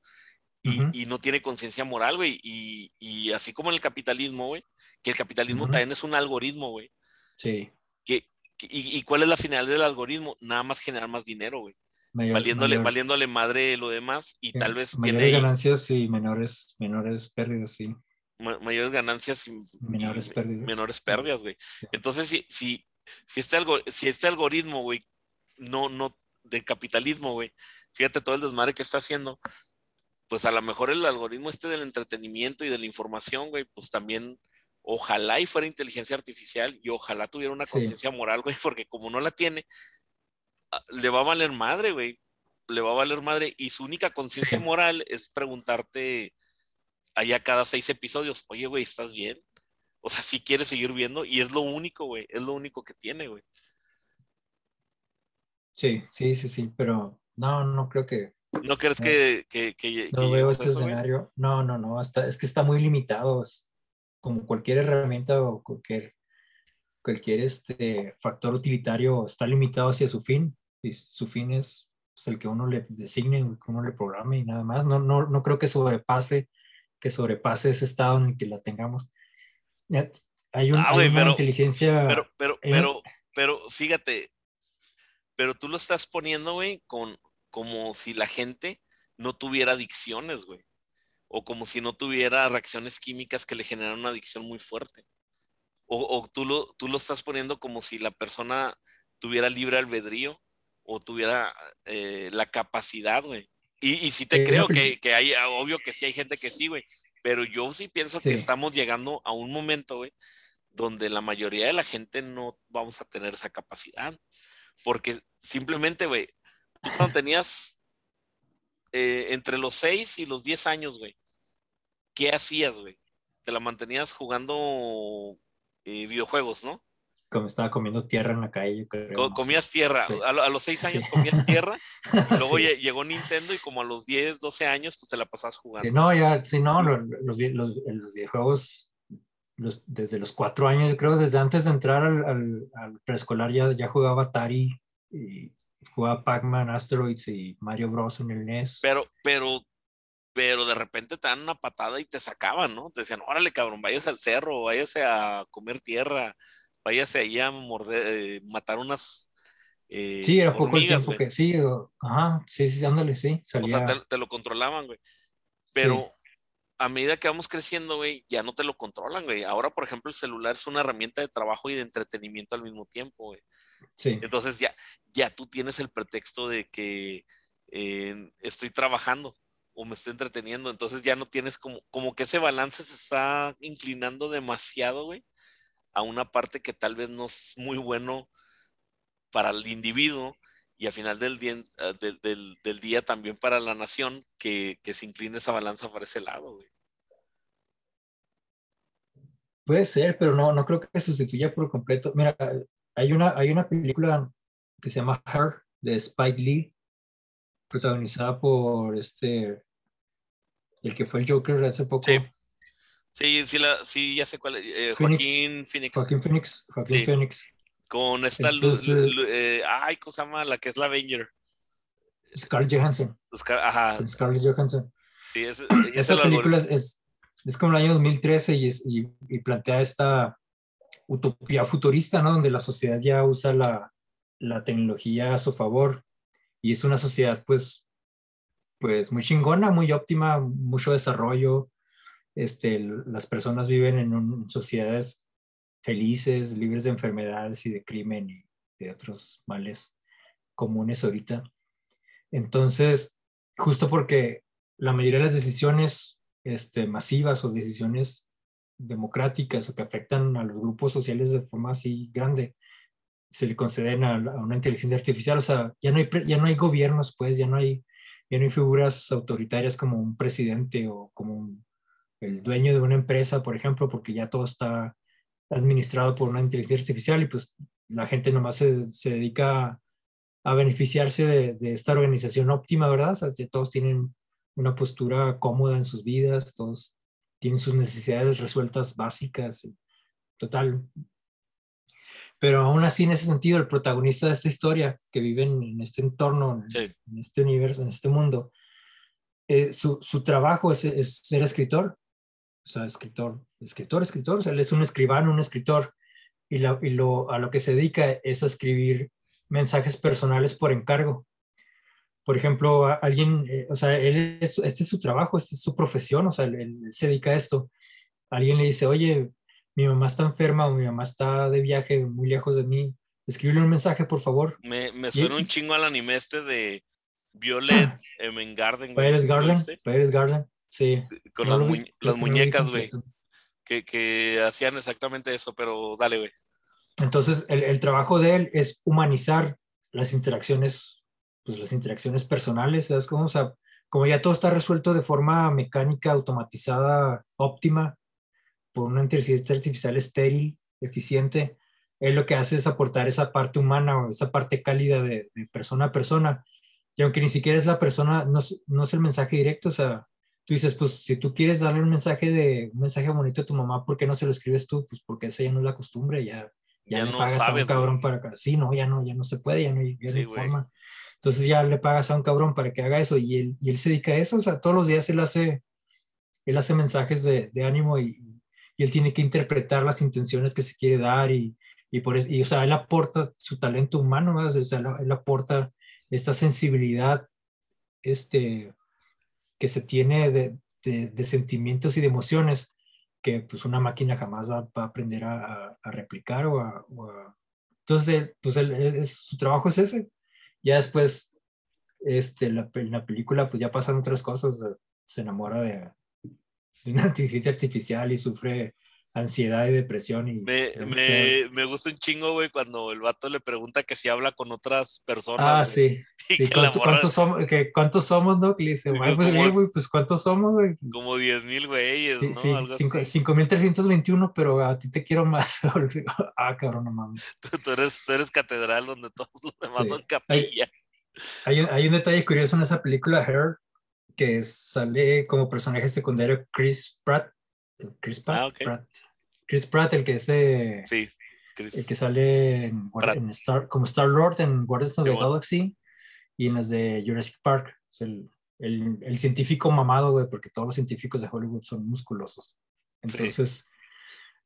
y, Ujú. y no tiene conciencia moral, güey. Y, y así como en el capitalismo, güey, que el capitalismo Ujú. también es un algoritmo, güey. Sí, Que, que- y, y cuál es la finalidad del algoritmo? Nada más generar más dinero, güey. Valiéndole, mayor- valiéndole madre lo demás y sí, tal vez mayores tiene ganancias y menores, menores pérdidas, sí, ma- mayores ganancias y, menores pérdidas. menores pérdidas, güey. Sí. Entonces, si, si, si, este, algo, si este algoritmo, güey, no, no, del capitalismo, güey, fíjate todo el desmadre que está haciendo, pues a lo mejor el algoritmo este del entretenimiento y de la información, güey, pues también ojalá y fuera inteligencia artificial y ojalá tuviera una conciencia moral, güey, porque como no la tiene, ah, le va a valer madre, güey. Le va a valer madre y su única conciencia moral es preguntarte allá cada seis episodios, oye, güey, ¿estás bien? O sea, si quieres seguir viendo y es lo único, güey, es lo único que tiene, güey. Sí, sí, sí, sí, pero no, no creo que... ¿No crees que, que, No veo este escenario. No, no, no, hasta, es que está muy limitado como cualquier herramienta o cualquier, cualquier este factor utilitario está limitado hacia su fin y su fin es pues, el que uno le designe, el que uno le programe y nada más. No, no, no creo que sobrepase, que sobrepase ese estado en el que la tengamos. Hay, un, ah, una inteligencia. Pero, pero, pero, pero, fíjate, pero tú lo estás poniendo, güey, con como si la gente no tuviera adicciones, güey o como si no tuviera reacciones químicas que le generan una adicción muy fuerte. O, tú, lo, tú lo estás poniendo como si la persona tuviera libre albedrío o tuviera eh, la capacidad, güey. Y, y sí te creo que, que, hay, obvio que sí hay gente que sí, güey. Pero yo sí pienso que estamos llegando a un momento, güey, donde la mayoría de la gente no vamos a tener esa capacidad. Porque simplemente, güey, tú cuando tenías eh, entre los 6 y los 10 años, güey, ¿qué hacías, güey? Te la mantenías jugando eh, videojuegos, ¿no? Como estaba comiendo tierra en la calle, yo creo. comías tierra. A, los 6 años comías tierra. Y luego llegó Nintendo y como a los 10, 12 años, pues te la pasabas jugando. No, ya, sí, no, los, los, videojuegos desde los 4 años, yo creo, desde antes de entrar al, preescolar ya, ya jugaba Atari y jugaba Pac-Man, Asteroids y Mario Bros. en el NES. Pero, pero, pero de repente te dan una patada y te sacaban, ¿no? Te decían, órale, cabrón, váyase al cerro, váyase a comer tierra, váyase ahí a morder, eh, matar unas. Eh, sí, era poco el tiempo que sí, ajá, sí, sí, ándale, sí. Salía... O sea, te, lo controlaban, güey. Pero a medida que vamos creciendo, güey, ya no te lo controlan, güey. Ahora, por ejemplo, el celular es una herramienta de trabajo y de entretenimiento al mismo tiempo, güey. Sí. Entonces ya, ya tú tienes el pretexto de que eh, estoy trabajando o me estoy entreteniendo. Entonces ya no tienes como, como que ese balance se está inclinando demasiado, güey, a una parte que tal vez no es muy bueno para el individuo y al final del día, ah, del, del, día también para la nación que, que, se incline esa balanza para ese lado, güey. Puede ser, pero no, no creo que sustituya por completo. Mira, hay una, hay una película que se llama Her de Spike Lee, protagonizada por este, el que fue el Joker hace poco. Sí, sí, sí, la, sí ya sé cuál eh, Joaquín Phoenix. Joaquín Phoenix, Joaquín Phoenix. Con esta luz, eh, ay, ¿cómo se llama? La que es la Avenger. Scarlett Johansson. ajá. Scarlett Johansson. Sí, es, Esa película es, es, como el año 2013 y, y, y, plantea esta utopía futurista, ¿no? Donde la sociedad ya usa la, la tecnología a su favor y es una sociedad, pues, pues muy chingona, muy óptima, mucho desarrollo. Este, las personas viven en sociedades felices, libres de enfermedades y de crimen y de otros males comunes ahorita. Entonces, justo porque la mayoría de las decisiones este, masivas o decisiones democráticas o que afectan a los grupos sociales de forma así grande, se le conceden a, una inteligencia artificial. O sea, ya no hay, ya no hay gobiernos, pues, ya no hay, ya no hay figuras autoritarias como un presidente o como el dueño de una empresa, por ejemplo, porque ya todo está administrado por una inteligencia artificial y pues la gente nomás se, se dedica a, beneficiarse de, de, esta organización óptima, ¿verdad? O sea, que todos tienen una postura cómoda en sus vidas, todos tienen sus necesidades resueltas básicas, total. Pero aún así, en ese sentido, el protagonista de esta historia, que vive en, este entorno, en, este universo, en este mundo, eh, su, su, trabajo es, es ser escritor, o sea, escritor, escritor, escritor, o sea, él es un escribano, un escritor, y, y lo, a lo que se dedica es a escribir mensajes personales por encargo. Por ejemplo, alguien, eh, o sea, él este es su trabajo, esta es su profesión, o sea, él, se dedica a esto. Alguien le dice, oye, mi mamá está enferma o mi mamá está de viaje muy lejos de mí, escríbele un mensaje, por favor. Me, me suena un chingo al anime este de Violet Emengarden. Garden, Garden, Garden. Sí. Con las, muñecas, güey. que, hacían exactamente eso, pero dale, güey. Entonces, el, el, trabajo de él es humanizar las interacciones, pues las interacciones personales, ¿sabes cómo? O sea, como ya todo está resuelto de forma mecánica, automatizada, óptima, por una inteligencia artificial estéril, eficiente, él lo que hace es aportar esa parte humana o esa parte cálida de, persona a persona. Y aunque ni siquiera es la persona, no, no, es el mensaje directo, o sea, tú dices, pues si tú quieres darle un mensaje de un mensaje bonito a tu mamá, ¿por qué no se lo escribes tú? Pues porque esa ya no es la costumbre, ya, ya, le pagas a un cabrón para para Sí, no, ya no, ya no se puede, ya no hay, forma. Entonces ya le pagas a un cabrón para que haga eso y él, y él se dedica a eso, o sea, todos los días él hace, él hace mensajes de, de ánimo y, y, él tiene que interpretar las intenciones que se quiere dar y, y por eso, y, o sea, él aporta su talento humano, o sea, él, aporta esta sensibilidad este, que se tiene de, de, sentimientos y de emociones que pues una máquina jamás va, a aprender a, a, replicar o a, Entonces, pues él, su trabajo es ese. Ya después, este, la, en la película, pues ya pasan otras cosas. Se enamora de, de una inteligencia artificial y sufre ansiedad y depresión. Y me, me, me, gusta un chingo, güey, cuando el vato le pregunta que si habla con otras personas. Ah, sí. sí ¿Cuántos, somos, que, ¿Cuántos somos, no? le dice, güey, pues, pues, ¿cuántos somos, güey? Como 10 mil güeyes, ¿no? Sí, 5.321, pero a ti te quiero más. ah, cabrón, no mames. Tú, eres, tú eres catedral donde todos los demás son capilla. Hay, hay, hay, un detalle curioso en esa película, Her, que sale como personaje secundario Chris Pratt. Chris Pratt, ah, Pratt Chris Pratt, el que es sí, el que sale en, Star, como Star Lord en Guardians of the Galaxy y en las de Jurassic Park. Es el, el, el, científico mamado, güey, porque todos los científicos de Hollywood son musculosos. Entonces,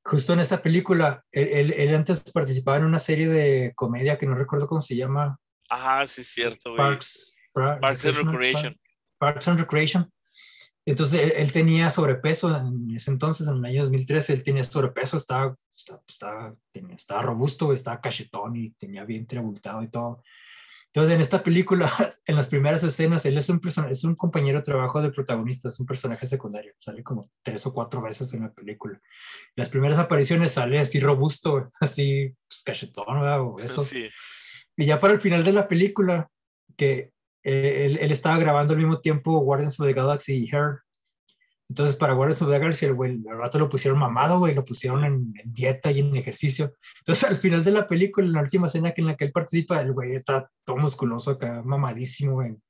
justo en esta película, él, él, antes participaba en una serie de comedia que no recuerdo cómo se llama. Ah, sí, cierto, güey. Parks, Parks and Recreation. Parks and Recreation. Entonces él, tenía sobrepeso en ese entonces, en el año 2013, él tenía sobrepeso, estaba, estaba, estaba, robusto, estaba cachetón y tenía vientre abultado y todo. Entonces en esta película, en las primeras escenas, él es un, es un compañero de trabajo del protagonista, es un personaje secundario, sale como tres o cuatro veces en la película. Las primeras apariciones sale así robusto, así pues, cachetón o eso. Y ya para el final de la película, que eh, él, él, estaba grabando al mismo tiempo Guardians of the Galaxy y Her. Entonces, para Guardians of the Galaxy, el güey, al rato lo pusieron mamado, güey, lo pusieron en, dieta y en ejercicio. Entonces, al final de la película, en la última escena en la que él participa, el güey está todo musculoso acá, mamadísimo, en,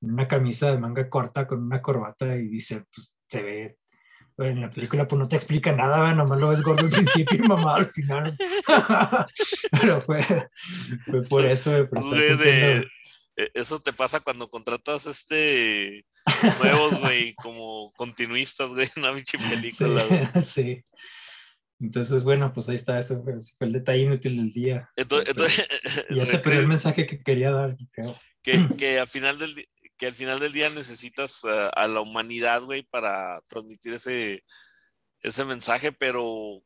en una camisa de manga corta con una corbata y dice, pues se ve en la película pues no te explica nada, nomás lo ves gordo al principio y mamado al final. Pero fue, fue por eso, por e, eso te pasa cuando contratas este nuevos, güey, como continuistas, güey, una bichi película. Sí, Entonces, bueno, pues ahí está, ese fue, el detalle inútil del día. Entonces, ya se perdió el mensaje que quería dar, creo. Que, que, al final del, que al final del día necesitas a la humanidad, güey, para transmitir ese, ese mensaje, pero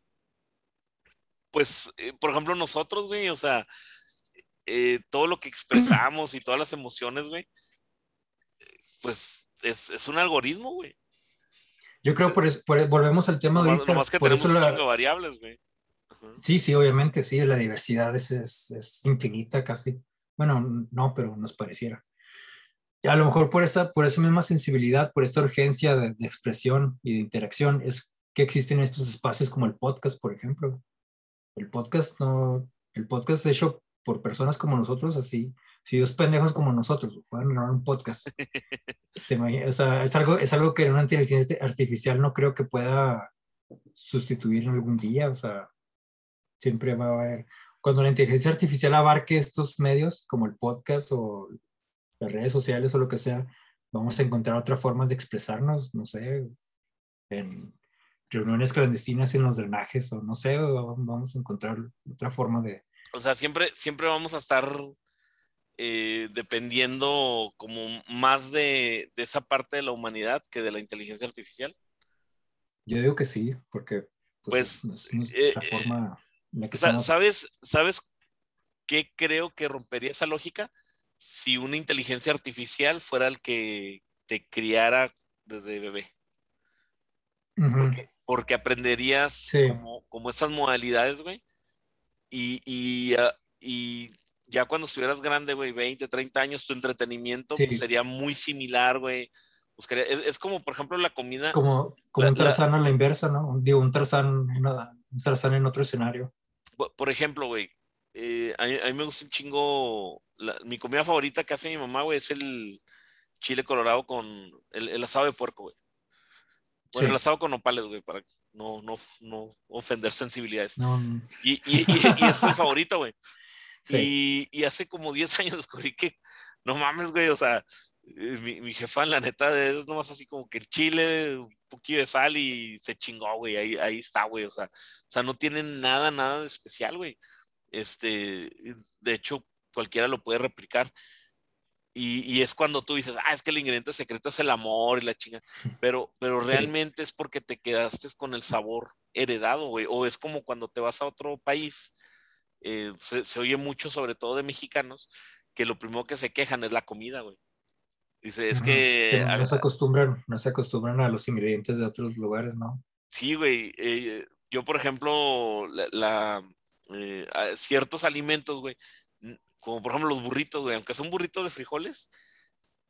pues, eh, por ejemplo, nosotros, güey, o sea, eh, todo lo que expresamos y todas las emociones, güey, pues es, un algoritmo, güey. Yo creo por, eso, volvemos al tema de ahorita. Más que tenemos un variables, güey. Sí, sí, obviamente, sí, la diversidad es, infinita casi. Bueno, no, pero nos pareciera. A lo mejor por esta, por esa misma sensibilidad, por esta urgencia de, de expresión y de interacción, es que existen estos espacios como el podcast, por ejemplo. El podcast no, el podcast de hecho por personas como nosotros, así, si dos pendejos como nosotros pueden grabar un podcast. o sea, es algo, es algo que una inteligencia artificial no creo que pueda sustituir en algún día, o sea, siempre va a haber, cuando la inteligencia artificial abarque estos medios, como el podcast o las redes sociales o lo que sea, vamos a encontrar otra forma de expresarnos, no sé, en reuniones clandestinas en los drenajes o no sé, vamos a encontrar otra forma de, o sea, siempre, siempre vamos a estar eh, dependiendo como más de, esa parte de la humanidad que de la inteligencia artificial. Yo digo que sí, porque pues, pues eh, eh, forma ¿Sabes, ¿Sabes qué creo que rompería esa lógica? Si una inteligencia artificial fuera el que te criara desde bebé. porque, porque aprenderías Sí. como, como esas modalidades, güey. Y, y, ah, y ya cuando estuvieras grande, güey, 20, 30 años, tu entretenimiento Sí. pues, sería muy similar, güey. Buscaría- es, es como, por ejemplo, la comida. Como, como La- un la- Tarzán a la inversa, ¿no? Digo, un Tarzán, una- un Tarzán en otro escenario. Por- ejemplo, güey, eh, a, mí, a mí me gusta un chingo. la- mi comida favorita que hace mi mamá, güey, es el chile colorado con el, el asado de puerco, güey. Bueno, Sí. el asado con nopales, güey, para no, no, no ofender sensibilidades. No, Y, y, y, y es mi favorito, güey. sí. Y, hace como 10 años descubrí que, no mames, güey, o sea, eh, mi, mi jefa, la neta, es nomás así como que el chile, un poquillo de sal y se chingó, güey, ahí, ahí está, güey, o sea, o sea, no tiene nada, nada de especial, güey. Este, de hecho, cualquiera lo puede replicar. Y, y es cuando tú dices, ah, es que el ingrediente secreto es el amor y la chinga. Pero, pero Sí. realmente es porque te quedaste con el sabor heredado, güey. O es como cuando te vas a otro país, eh, se, se oye mucho, sobre todo de mexicanos, que lo primero que se quejan es la comida, güey. Dice, es que, no, se acostumbran, no se acostumbran a los ingredientes de otros lugares, ¿no? sí, güey. eh, yo, por ejemplo, la, la, eh, ciertos alimentos, güey, como por ejemplo los burritos, güey, aunque son burritos de frijoles,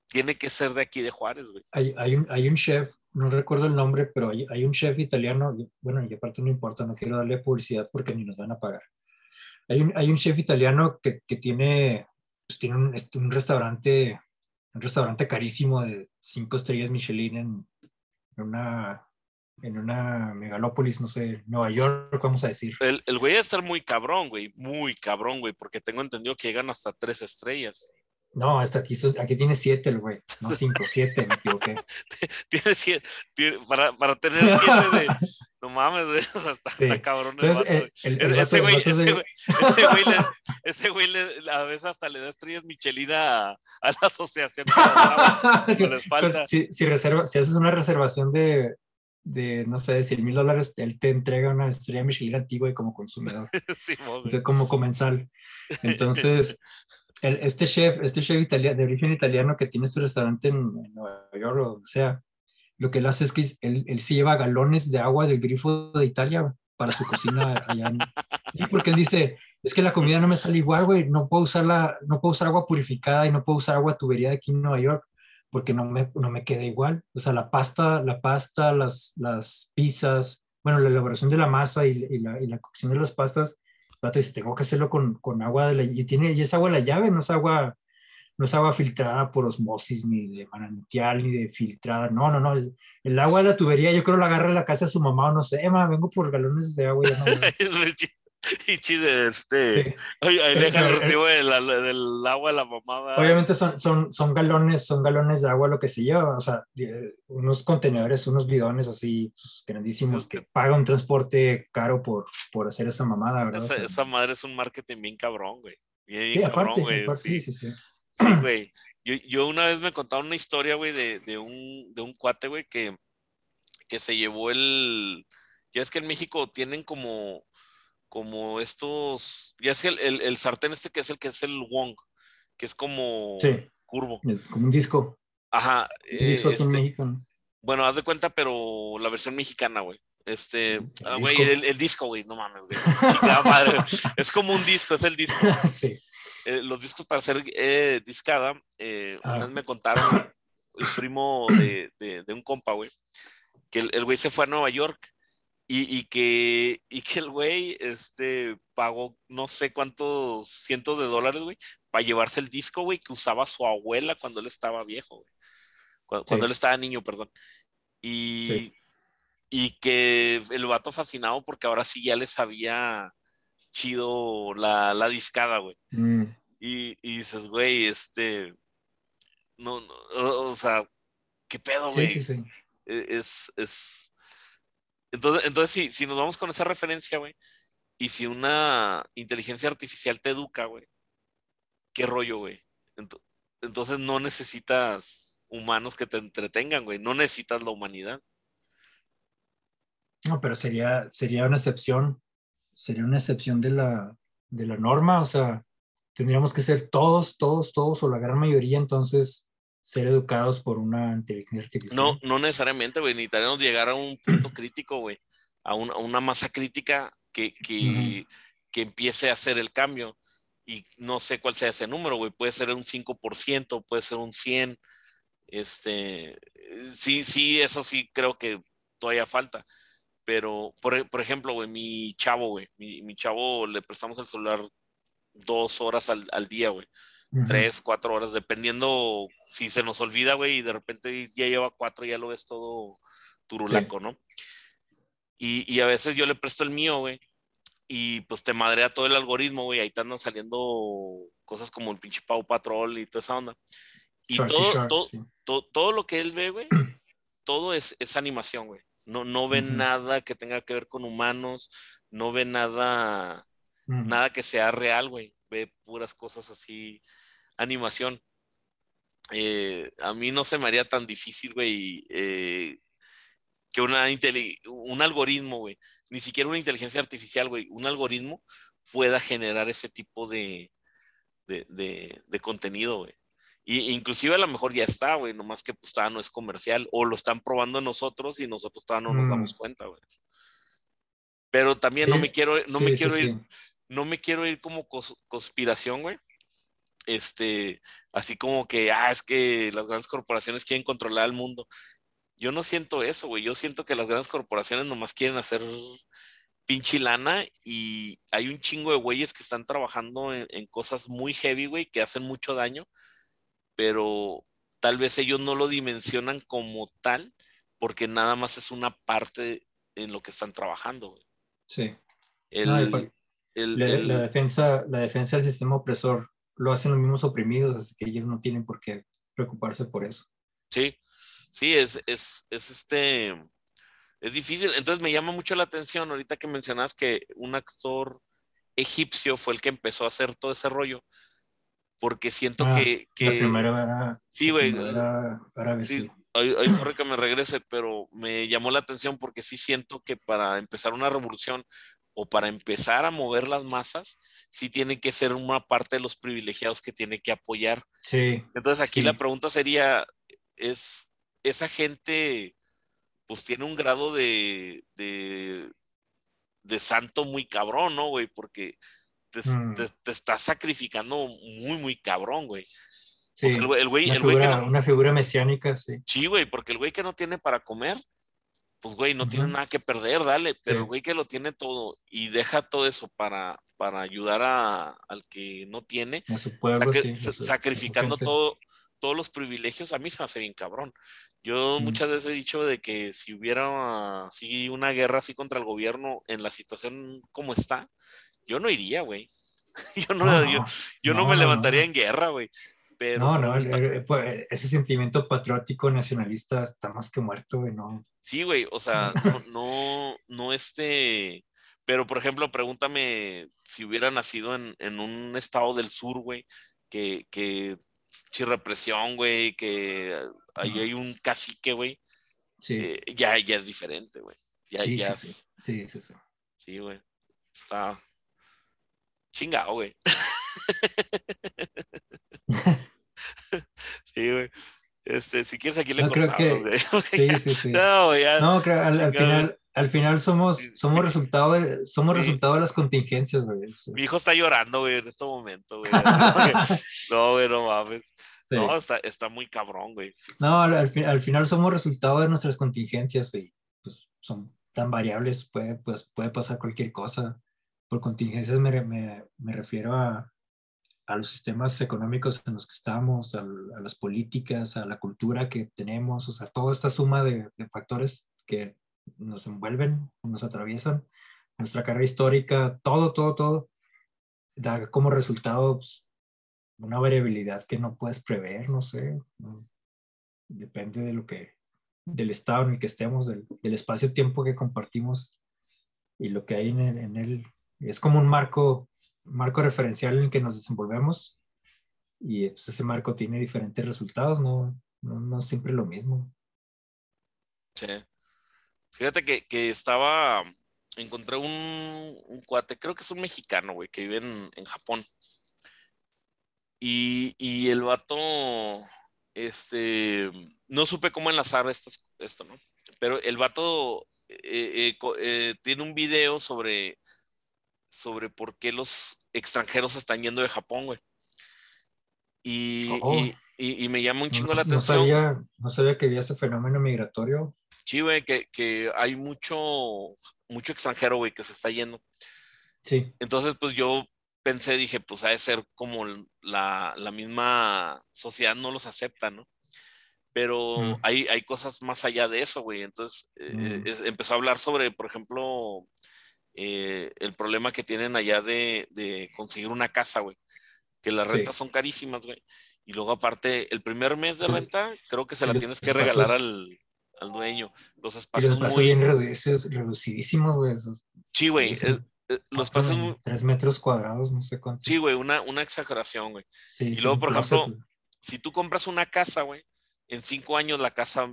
tiene que ser de aquí de Juárez, güey. Hay, hay, un, hay un chef, no recuerdo el nombre, pero hay, hay un chef italiano, bueno, y aparte no importa, no quiero darle publicidad porque ni nos van a pagar. Hay un, hay un chef italiano que, que tiene, pues, tiene un, un restaurante, un restaurante carísimo de cinco estrellas Michelin en, en una, en una megalópolis, no sé, Nueva York, vamos a decir. El, el güey debe estar muy cabrón, güey, muy cabrón, güey, porque tengo entendido que llegan hasta tres estrellas. No, hasta aquí, aquí tiene siete el güey, no cinco, siete, me equivoqué. Tiene siete, tiene- para, para tener siete de. No mames, güey, Sí. está cabrón Entonces, el, el, Ese güey, de- ese güey, ese güey le, ese güey le- a veces hasta le da estrellas Michelin a, a la asociación. que como les falta. si, si, reserva, si haces una reservación de, de no sé, de 100 mil dólares, él te entrega una estrella Michelin antigua y como consumidor, güey. entonces, como comensal. Entonces, el- este chef, este chef italiano, de origen italiano que tiene su restaurante en, en Nueva York o sea, lo que él hace es que él, él se lleva galones de agua del grifo de Italia para su cocina allá. Sí, porque él dice, es que la comida no me sale igual, güey, no puedo usar la, no puedo usar agua purificada y no puedo usar agua tubería de aquí en Nueva York porque no me, no me queda igual. O sea, la pasta, la pasta, las, las pizzas, bueno, la elaboración de la masa y, y la, y la cocción de las pastas, tengo que hacerlo con, con agua de la, y tiene, y es agua de la llave, no es agua, no es agua filtrada por osmosis, ni de manantial, ni de filtrada, no, no, no, el agua de la tubería, yo creo la agarra en la casa de su mamá, o no sé, ma, vengo por galones de agua, ya no". Y chide, este. Oye, ahí deja el recibo del agua de la mamada. Obviamente son, son, son galones, son galones de agua lo que se lleva, o sea, eh, unos contenedores, unos bidones así grandísimos que paga un transporte caro por, por hacer esa mamada, ¿verdad? O Esa, sea, esa madre es un marketing bien cabrón, güey. Bien, bien sí, cabrón, aparte, güey. aparte, sí. sí, sí, sí. Sí, güey. Yo, yo una vez me contaron una historia, güey, de, de, un, de un cuate, güey, que, que se llevó el. Ya es que en México tienen como, como estos. Ya es que el, el, el sartén este que es el que es el Wong, que es como Sí. curvo. Es como un disco, Ajá. un eh, disco en este, México. ¿no? bueno, haz de cuenta, pero la versión mexicana, güey. Este, ah, güey, el, el disco, güey, no mames, güey. Madre. Es como un disco, es el disco. sí. eh, los discos para hacer eh, discada, eh, una Ah. vez me contaron el primo de, de- de un compa, güey, que el güey se fue a Nueva York y, y que, y que el güey este, pagó no sé cuántos cientos de dólares, güey, para llevarse el disco, güey, que usaba su abuela cuando él estaba viejo, güey. Cuando, Sí. cuando él estaba niño, perdón. Y, Sí. y que el vato fascinado porque ahora sí ya le sabía chido la, la discada, güey. Mm, Y, y dices, güey, este. No, no, o, sea, ¿qué pedo, sí, güey? sí, sí. E- Es, es. Entonces, entonces si, nos vamos con esa referencia, güey, y si una inteligencia artificial te educa, güey, ¿qué rollo, güey? Ento- Entonces no necesitas humanos que te entretengan, güey, no necesitas la humanidad. No, pero sería, sería una excepción, sería una excepción de la, de la norma, o sea, tendríamos que ser todos, todos, todos o la gran mayoría, entonces ser educados por una inteligencia artificial. No, no necesariamente, güey. Necesitaríamos llegar a un punto crítico, güey. A, un- a una masa crítica que, que, que empiece a hacer el cambio. Y no sé cuál sea ese número, güey. Puede ser un 5%, puede ser un 100%. Este, sí, sí, eso sí creo que todavía falta. Pero, por, por ejemplo, güey, mi chavo, güey, mi, mi chavo le prestamos el celular dos horas al, al día, güey Tres, cuatro horas, dependiendo si se nos olvida, güey, y de repente ya lleva cuatro, ya lo ves todo turulaco, ¿no? Y, y a veces yo le presto el mío, güey, y pues te madrea todo el algoritmo, güey, ahí te andan saliendo cosas como el pinche Pau Patrol y toda esa onda. Y Sharky todo, Shark, todo, sí. to- todo lo que él ve, güey, todo es, es animación, güey. No, no ve nada que tenga que ver con humanos, no ve nada, nada que sea real, güey. Ve puras cosas así, animación. Eh, a mí no se me haría tan difícil, güey, eh, que una un algoritmo, güey, ni siquiera una inteligencia artificial, güey, un algoritmo pueda generar ese tipo de, de, de- de contenido, güey. Y, inclusive a lo mejor ya está, güey, nomás que pues todavía no es comercial, o lo están probando nosotros y nosotros todavía no nos Mm. damos cuenta, güey. Pero también no me quiero, no sí, me sí, quiero ir. No me quiero ir como cos- conspiración, güey. Este, así como que, ah, es que las grandes corporaciones quieren controlar el mundo. Yo no siento eso, güey. Yo siento que las grandes corporaciones nomás quieren hacer pinche lana y hay un chingo de güeyes que están trabajando en, en cosas muy heavy, güey, que hacen mucho daño, pero tal vez ellos no lo dimensionan como tal porque nada más es una parte en lo que están trabajando, güey. Sí. El, No, el- La, el- la defensa, la defensa del sistema opresor lo hacen los mismos oprimidos, así que ellos no tienen por qué preocuparse por eso. Sí, sí, es, es, es este, es difícil. Entonces me llama mucho la atención ahorita que mencionas que un actor egipcio fue el que empezó a hacer todo ese rollo, porque siento Ah, que, La que primera era, sí, la güey, sí, ay, ay, sorry que me regrese, pero me llamó la atención porque sí siento que para empezar una revolución o para empezar a mover las masas, sí tiene que ser una parte de los privilegiados que tiene que apoyar. Sí, Entonces aquí Sí. la pregunta sería, ¿es esa gente pues tiene un grado de, de, de santo muy cabrón, ¿no, güey? Porque te, Mm. te- te estás sacrificando muy, muy cabrón, güey. sí. O sea, el güey, el güey- una, el güey figura, no, una figura mesiánica, sí. sí, güey, porque el güey que no tiene para comer, pues, güey, no tiene Ujú. nada que perder, dale, pero el güey que lo tiene todo y deja todo eso para, para ayudar a, al que no tiene, pueblo, sí. su- sacrificando todo, todos los privilegios, a mí se me hace bien cabrón. Yo Mm. muchas veces he dicho de que si hubiera así una guerra así contra el gobierno en la situación como está, yo no iría, güey. Yo no, No, yo, yo no no, me levantaría en guerra, güey. Pero No, no, el- pregunta- el- pues, ese sentimiento patriótico nacionalista está más que muerto, güey, no. sí, güey, o sea, no, no, no este, pero por ejemplo, pregúntame si hubiera nacido en, en un estado del sur, güey, que, que represión, güey, que ahí hay un cacique, güey, Sí, eh, ya, ya es diferente, güey. Ya, sí, ya, sí, sí, sí, sí, sí. sí, güey. Está chingado, güey. sí, güey. Este, si quieres aquí le No, creo que-. Sí, sí, sí. No, ya. No, creo, al, al final, al final somos, somos resultado de, somos Sí. resultado de las contingencias, güey. Mi hijo está llorando, güey, en este momento, güey. No, güey, no mames. Sí. No, está, está muy cabrón, güey. No, al, al al final somos resultado de nuestras contingencias y pues, son tan variables, puede, pues, puede pasar cualquier cosa. Por contingencias me, me, me refiero a, a los sistemas económicos en los que estamos, a, las políticas, a la cultura que tenemos, o sea, toda esta suma de, factores que nos envuelven, nos atraviesan, nuestra carrera histórica, todo, todo, todo, da como resultado pues, una variabilidad que no puedes prever, no sé. depende de lo que, del estado en el que estemos, del, espacio-tiempo que compartimos y lo que hay en, en él. Es como un marco, marco referencial en el que nos desenvolvemos y pues, ese marco tiene diferentes resultados, no, no, siempre lo mismo. Sí. Fíjate que, que estaba, encontré un, cuate, creo que es un mexicano, güey, que vive en, en Japón. Y, y el vato, este, no supe cómo enlazar esto ¿no? Pero el vato eh, eh, eh, tiene un video sobre, sobre por qué los extranjeros están yendo de Japón, güey. Y, Oh. y, y- y me llama un chingo no, la no atención. sabía, no sabía que había ese fenómeno migratorio. Sí, güey, que, que hay mucho, mucho extranjero, güey, que se está yendo. Sí, Entonces, pues yo pensé, dije, pues ha de ser como la, la misma sociedad no los acepta, ¿no? Pero Mm. hay, hay cosas más allá de eso, güey. Entonces, eh, Mm. es- empezó a hablar sobre, por ejemplo, eh, el problema que tienen allá de, de conseguir una casa, güey. Que las Sí. rentas son carísimas, güey. Y luego, aparte, el primer mes de renta, creo que se la los tienes que espacios- regalar al, al dueño. Los los espacios espacios muy. bien reducidos, reducidísimos, güey. Sí, güey. eh, eh, los espacios muy. Tres metros cuadrados, no sé cuánto. Sí, güey, una, una exageración, güey. Sí, y luego, por ejemplo, si tú compras una casa, güey, en cinco años la casa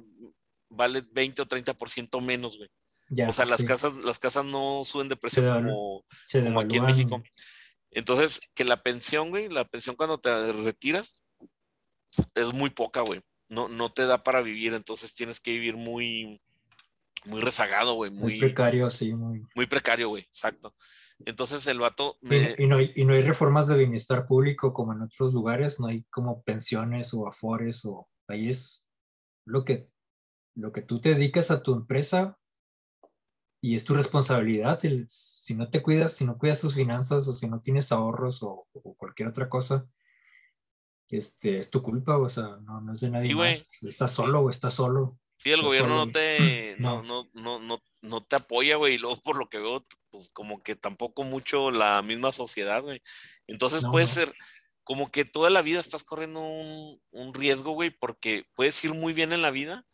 vale 20 o 30% menos, güey. Ya, O sea, las sí, casas, las casas no suben de precio como, como aquí en. México. Entonces, que la pensión, güey, la pensión cuando te retiras es muy poca, güey. No, no te da para vivir, entonces tienes que vivir muy, muy rezagado, güey, Muy muy, precario, sí, muy. muy precario, güey, exacto. Entonces el vato y no hay, y no hay reformas de bienestar público como en otros lugares, no hay como pensiones o afores o ahí es lo que, lo que tú te dedicas a tu empresa y es tu responsabilidad. el- si no te cuidas, si no cuidas tus finanzas o si no tienes ahorros o, o cualquier otra cosa, este, es tu culpa, o sea, no, no es de nadie Sí, más. Estás solo o estás solo. Sí, el gobierno solo, no te, no, No. no, no, no, te apoya, güey, y luego por lo que veo, pues como que tampoco mucho la misma sociedad, güey. Entonces No, puede ser como que toda la vida estás corriendo un, un riesgo, güey, porque puedes ir muy bien en la vida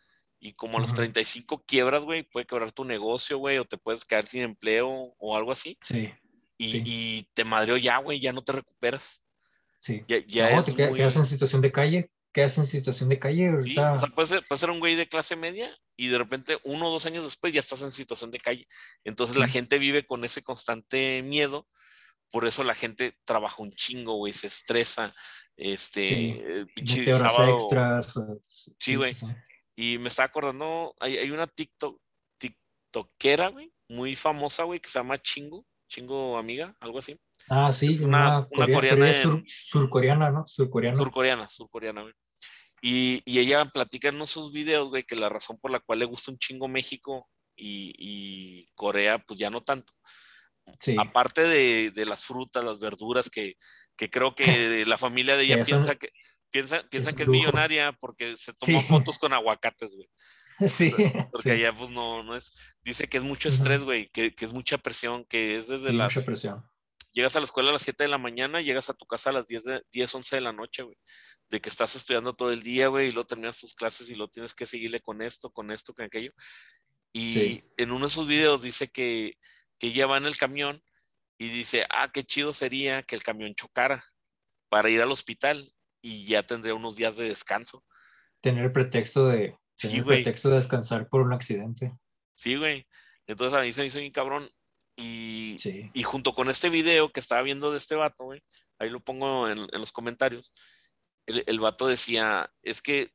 y como a los Ujú. 35 quiebras, güey, puede quebrar tu negocio, güey, o te puedes quedar sin empleo o algo así, Sí, y, Sí. y te madreó ya, güey, ya no te recuperas. sí. Ya, ya no, es te quedas, muy- quedas en situación de calle, quedas en situación de calle Sí, ahorita. o sea, puede ser, un güey de clase media y de repente uno o dos años después ya estás en situación de calle. Entonces la Sí. gente vive con ese constante miedo, por eso la gente trabaja un chingo, güey, se estresa, este, Sí, eh, pinche sábado- extras. Sí, güey. Y me estaba acordando, hay, hay una TikTok, TikTokera, güey, muy famosa, güey, que se llama Chingo, Chingo Amiga, algo así. Ah, sí, Es una- una, una corea- coreana sur- surcoreana, ¿no? Surcoreana. Surcoreana, surcoreana, güey. Y, y ella platica en sus videos, güey, que la razón por la cual le gusta un chingo México y, y Corea, pues ya no tanto. sí, Aparte de, de las frutas, las verduras, que, que creo que la familia de ella Que son- piensa que, piensa, piensa es que es millonaria porque se toma Sí. fotos con aguacates, güey. sí, Porque sí, allá, pues no, no es. Dice que es mucho estrés, güey, que, que es mucha presión, que es desde sí, las. mucha presión. llegas a la escuela a las 7 de la mañana, llegas a tu casa a las 10, de, 10 11 de la noche, güey. De que estás estudiando todo el día, güey, y luego terminas tus clases y luego tienes que seguirle con esto, con esto, con aquello. Y Sí. en uno de sus videos dice que, que ella va en el camión y dice, ah, qué chido sería que el camión chocara para ir al hospital y ya tendría unos días de descanso. Tener el pretexto de, Sí, tener el pretexto de descansar por un accidente. Sí, güey. Entonces a mí se me hizo bien cabrón. Y, Sí, Y junto con este video que estaba viendo de este vato, güey, ahí lo pongo en, en los comentarios, el, el vato decía, es que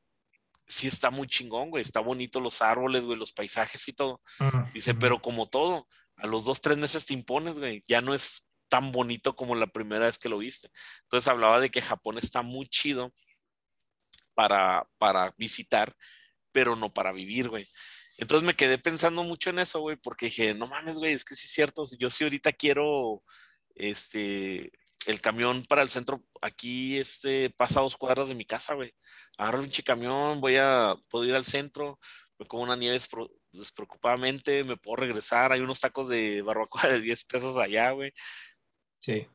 sí está muy chingón, güey, está bonito los árboles, güey, los paisajes y todo. Ujú, Dice, pero como todo, a los dos, tres meses te impones, güey, ya no es tan bonito como la primera vez que lo viste. Entonces hablaba de que Japón está muy chido para, para visitar, pero no para vivir, güey. Entonces me quedé pensando mucho en eso, güey, porque dije, no mames, güey, es que sí es cierto, yo sí ahorita quiero, este, el camión para el centro, aquí, este, pasa dos cuadras de mi casa, güey. Agarro pinche camión, voy a, puedo ir al centro, me como una nieve despreocupadamente, me puedo regresar, hay unos tacos de barbacoa de 10 pesos allá, güey. Sí,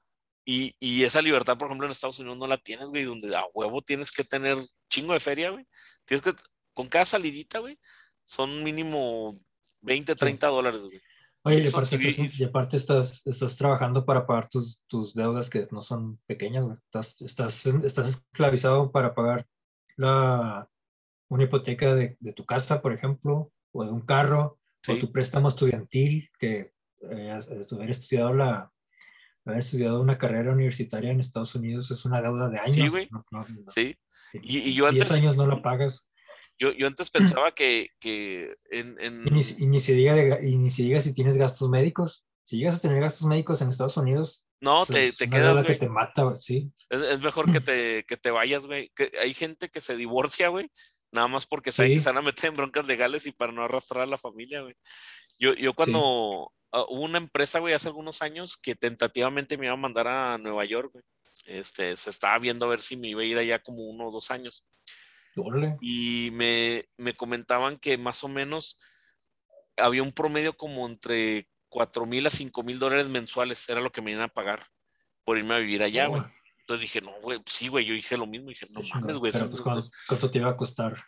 Y, y esa libertad, por ejemplo, en Estados Unidos no la tienes, güey, donde a huevo tienes que tener chingo de feria, güey. Tienes que, con cada salidita, güey, son mínimo 20, 30 dólares, güey. Oye, y aparte, sí, estás, y aparte estás, estás trabajando para pagar tus, tus deudas que no son pequeñas, güey. Estás, estás, estás esclavizado para pagar la, una hipoteca de, de tu casa, por ejemplo, o de un carro, Sí. o tu préstamo estudiantil, que eh, haber estudiado la haber estudiado una carrera universitaria en Estados Unidos es una deuda de años. güey. no- no- no. Sí. Y, y yo antes... 10 años no la pagas. Yo, yo antes pensaba que, que en... en... Y, ni, y, ni se diga de, y ni se diga si tienes gastos médicos. Si llegas a tener gastos médicos en Estados Unidos, no, te, te quedas, güey. que te mata, sí. Es, es, mejor que te, que te vayas, güey. Que hay gente que se divorcia, güey, nada más porque sí. se van a meter en broncas legales y para no arrastrar a la familia, güey. Yo, yo cuando sí. Uh, hubo una empresa, güey, hace algunos años que tentativamente me iba a mandar a Nueva York, güey. Este, se estaba viendo a ver si me iba a ir allá como uno o dos años. Órale. Y me, me comentaban que más o menos había un promedio como entre 4 mil a 5 mil dólares mensuales, era lo que me iban a pagar por irme a vivir allá, güey. Entonces dije, no, güey, sí, güey, yo dije lo mismo, dije, no mames, güey. Pues, ¿cuánto, ¿cuánto, te iba a costar?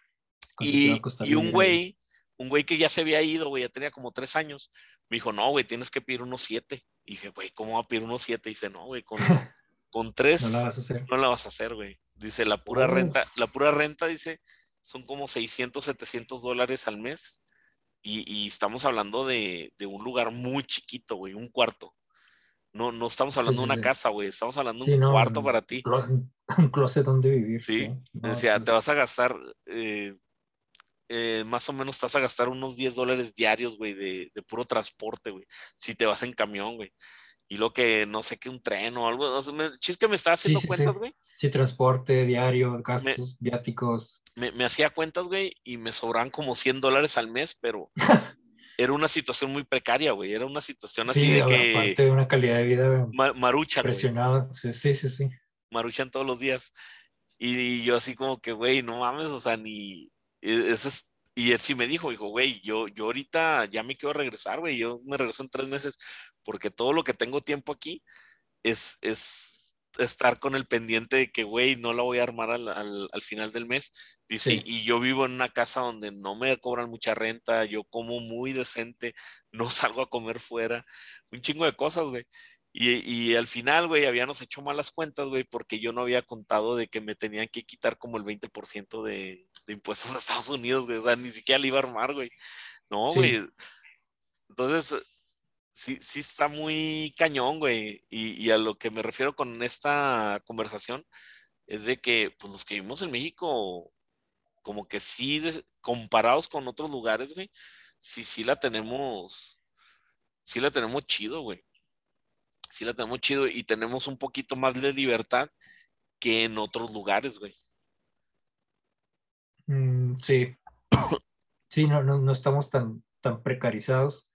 Y, a costar y un güey, un güey que ya se había ido, güey, ya tenía como tres años, me dijo, no, güey, tienes que pedir unos siete. Y dije, güey, ¿cómo va a pedir unos siete? Y dice, no, güey, con, con tres no la vas a hacer. No la vas a hacer, güey. Dice, la pura oh. renta, la pura renta, dice, son como 600, 700 dólares al mes. Y, y estamos hablando de, de, un lugar muy chiquito, güey, un cuarto. No, no estamos hablando sí, sí, de una sí. casa, güey, estamos hablando de un no, cuarto para ti. Un closet donde vivir. Sí, no, decía, pues... te vas a gastar, eh, eh, más o menos vas a gastar unos 10 dólares diarios, güey, de, de, puro transporte, güey, si te vas en camión, güey. Y lo que, no sé qué, un tren o algo, o sea, me, chis que me estaba haciendo cuentas, güey. Sí, transporte diario, gastos me, viáticos. Me, me hacía cuentas, güey, y me sobran como 100 dólares al mes, pero era una situación muy precaria, güey. Era una situación así sí, de que. Aparte de una calidad de vida. Ma marucha, Presionada. Sí, sí, sí, sí. Maruchan todos los días. Y, y yo así como que, güey, no mames, o sea, ni. E, Eso es... Y él sí me dijo, dijo, güey, yo, yo ahorita ya me quiero regresar, güey. Yo me regreso en tres meses porque todo lo que tengo tiempo aquí es, es estar con el pendiente de que, güey, no la voy a armar al, al, al final del mes. Dice, sí. y yo vivo en una casa donde no me cobran mucha renta, yo como muy decente, no salgo a comer fuera, un chingo de cosas, güey. Y, y, al final, güey, habíamos hecho malas cuentas, güey, porque yo no había contado de que me tenían que quitar como el 20% de, de impuestos a Estados Unidos, güey. O sea, ni siquiera le iba a armar, güey. No, sí. güey. Entonces, sí, sí está muy cañón, güey. Y, y, a lo que me refiero con esta conversación es de que, pues, los que vivimos en México, como que sí, comparados con otros lugares, güey, sí, sí la tenemos, sí la tenemos chido, güey sí la tenemos chido y tenemos un poquito más de libertad que en otros lugares, güey. Sí. sí, no, no, no, estamos tan, tan precarizados.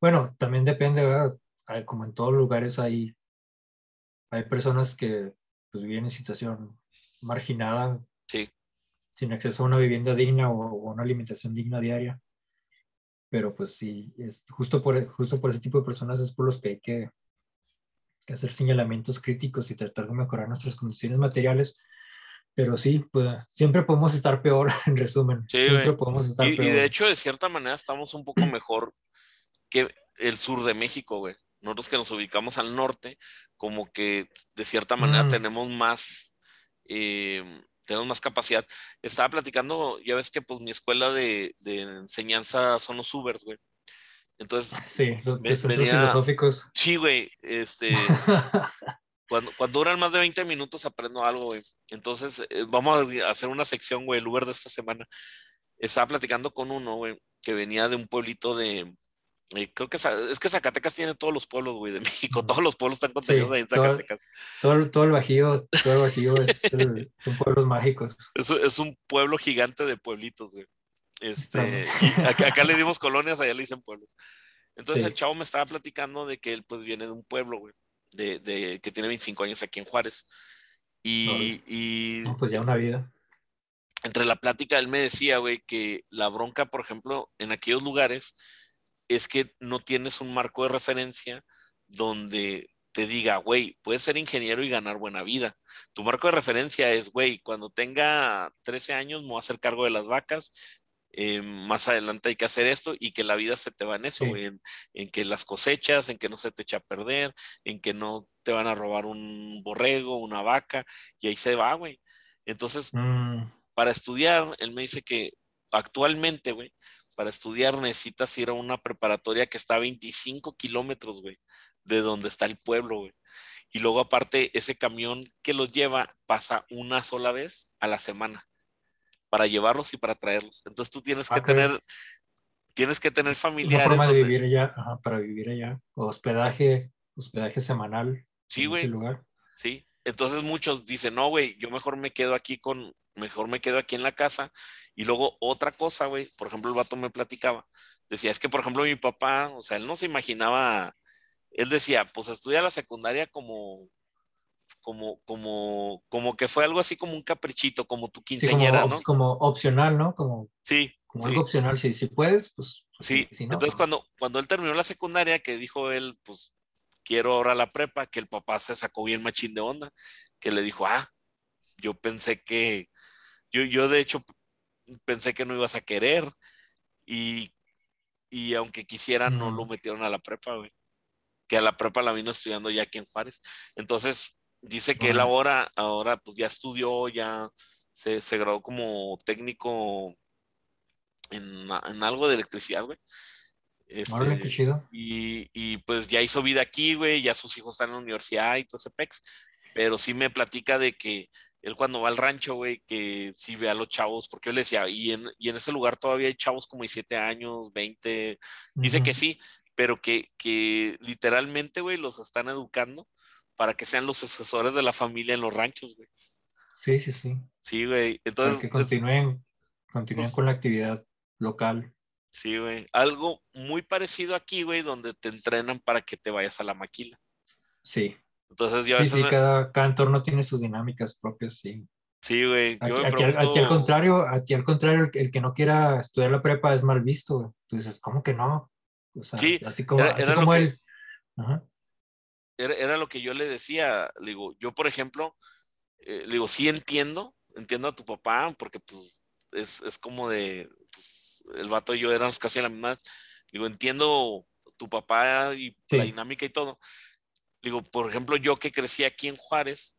Bueno, también depende, ¿verdad? Como en todos lugares hay, hay personas que pues, viven en situación marginada. Sí. Sin acceso a una vivienda digna o, o una alimentación digna diaria. Pero pues sí, es justo por, justo por ese tipo de personas es por los que hay que que hacer señalamientos críticos y tratar de mejorar nuestras condiciones materiales. Pero sí, pues siempre podemos estar peor, en resumen. Sí, siempre podemos estar y, peor. Y de hecho, de cierta manera, estamos un poco mejor que el sur de México, güey. Nosotros que nos ubicamos al norte, como que de cierta manera mm. tenemos más, eh, tenemos más capacidad. Estaba platicando, ya ves que pues mi escuela de, de enseñanza son los Ubers, güey. Entonces, sí, los me, centros venía, filosóficos. Sí, güey, este, cuando, cuando duran más de 20 minutos aprendo algo, güey. Entonces, eh, vamos a hacer una sección, güey, el Uber de esta semana. Estaba platicando con uno, güey, que venía de un pueblito de, eh, creo que es que Zacatecas tiene todos los pueblos, güey, de México. Todos los pueblos están contenidos sí, ahí en Zacatecas. Todo, todo, todo, el Bajío, todo el Bajío es, el, son pueblos mágicos. Es, es, un pueblo gigante de pueblitos, güey. Este, acá, acá, le dimos colonias, allá le dicen pueblos. Entonces sí. el chavo me estaba platicando de que él pues viene de un pueblo, güey, de, de, que tiene 25 años aquí en Juárez. Y, no, y no, pues ya una vida. Entre la plática él me decía, güey, que la bronca, por ejemplo, en aquellos lugares es que no tienes un marco de referencia donde te diga, güey, puedes ser ingeniero y ganar buena vida. Tu marco de referencia es, güey, cuando tenga 13 años me voy a hacer cargo de las vacas, eh, más adelante hay que hacer esto y que la vida se te va en eso, sí. en, en, que las cosechas, en que no se te echa a perder, en que no te van a robar un borrego, una vaca, y ahí se va, güey. Entonces, mm. para estudiar, él me dice que actualmente, güey, para estudiar necesitas ir a una preparatoria que está a 25 kilómetros, güey, de donde está el pueblo, güey. y luego aparte ese camión que los lleva pasa una sola vez a la semana para llevarlos y para traerlos. Entonces tú tienes que Ah, ok. tener, tienes que tener Una familiares. forma de vivir allá, ajá, para vivir allá. Hospedaje, hospedaje semanal. Sí, güey. lugar. Sí, entonces muchos dicen, no, güey, yo mejor me quedo aquí con, mejor me quedo aquí en la casa. Y luego otra cosa, güey, por ejemplo, el vato me platicaba, decía, es que, por ejemplo, mi papá, o sea, él no se imaginaba, él decía, pues estudia la secundaria como, como, como, como que fue algo así como un caprichito, como tu Sí, como, quinceañera, ¿no? como opcional, ¿no? Como, Sí, como sí. algo opcional. Si, si puedes, pues pues Sí, Si no, entonces pues, cuando, cuando él terminó la secundaria, que dijo él, pues quiero ahora la prepa, que el papá se sacó bien machín de onda, que le dijo, ah, yo pensé que, yo, yo de hecho pensé que no ibas a querer y, y aunque quisiera no lo metieron a la prepa, güey. Que a la prepa la vino estudiando ya aquí en Juárez. Entonces dice que él Órale. ahora, ahora pues ya estudió, ya se, se graduó como técnico en, en algo de electricidad, güey. órale, Este, qué chido. y, y, pues ya hizo vida aquí, güey, ya sus hijos están en la universidad y todo ese pex, pero sí me platica de que él cuando va al rancho, güey, que sí ve a los chavos, porque yo le decía, y en, y en ese lugar todavía hay chavos como 17 años, 20, dice que sí, pero que, que literalmente, güey, los están educando para que sean los sucesores de la familia en los ranchos, güey. Sí, sí, sí. Sí, güey, Para entonces... que es- continúen, continúen pues- con la actividad local. Sí, güey. Algo muy parecido aquí, güey, donde te entrenan para que te vayas a la maquila. Sí. Entonces yo Sí, sí, me- cada, cada entorno tiene sus dinámicas propias, sí. Sí, güey. Aquí, al- pregunto... aquí al contrario, aquí al contrario, el, que- el que no quiera estudiar la prepa es mal visto. güey. Tú dices, ¿cómo que no? O sea, Sí, así como, era- como que- él. Ajá. Era, era lo que yo le decía. Le digo, yo, por ejemplo, eh, le digo, sí entiendo, entiendo a tu papá, porque pues es, es como de, pues, el vato y yo éramos casi a la misma. Digo, entiendo tu papá y la dinámica y todo. Digo, por ejemplo, yo que crecí aquí en Juárez,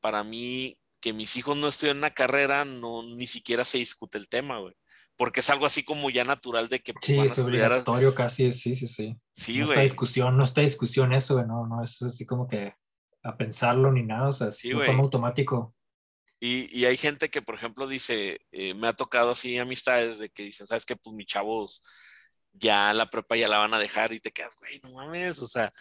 para mí que mis hijos no estudien una carrera, no ni siquiera se discute el tema, güey. Porque es algo así como ya natural de que Sí, van a es estudiar. a- obligatorio casi, sí, sí, sí. Sí, no está güey. discusión, no está discusión eso, güey, no, no es así como que a pensarlo ni nada, o sea, Sí, de forma automático. Y, y hay gente que, por ejemplo, dice, eh, me ha tocado así amistades de que dicen, ¿sabes qué? Pues mis chavos ya la prepa ya la van a dejar y te quedas, güey, no mames, o sea,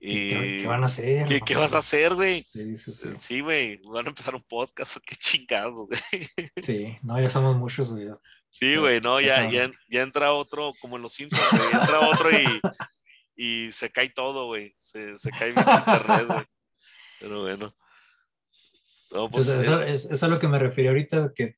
¿Qué, qué- eh, van a hacer? ¿qué, qué vas a hacer, güey? Sí, sí, sí. Sí, güey, van a empezar un podcast, qué chingados, güey. Sí, no, ya somos muchos, güey. Sí, güey, no, ya ya, ya, entra otro, como en los Simpsons, güey, entra otro y, y se cae todo, güey, se, se cae bien internet, güey. Pero bueno. No, pues, Entonces, eh, eso, es, es a lo que me refiero ahorita, que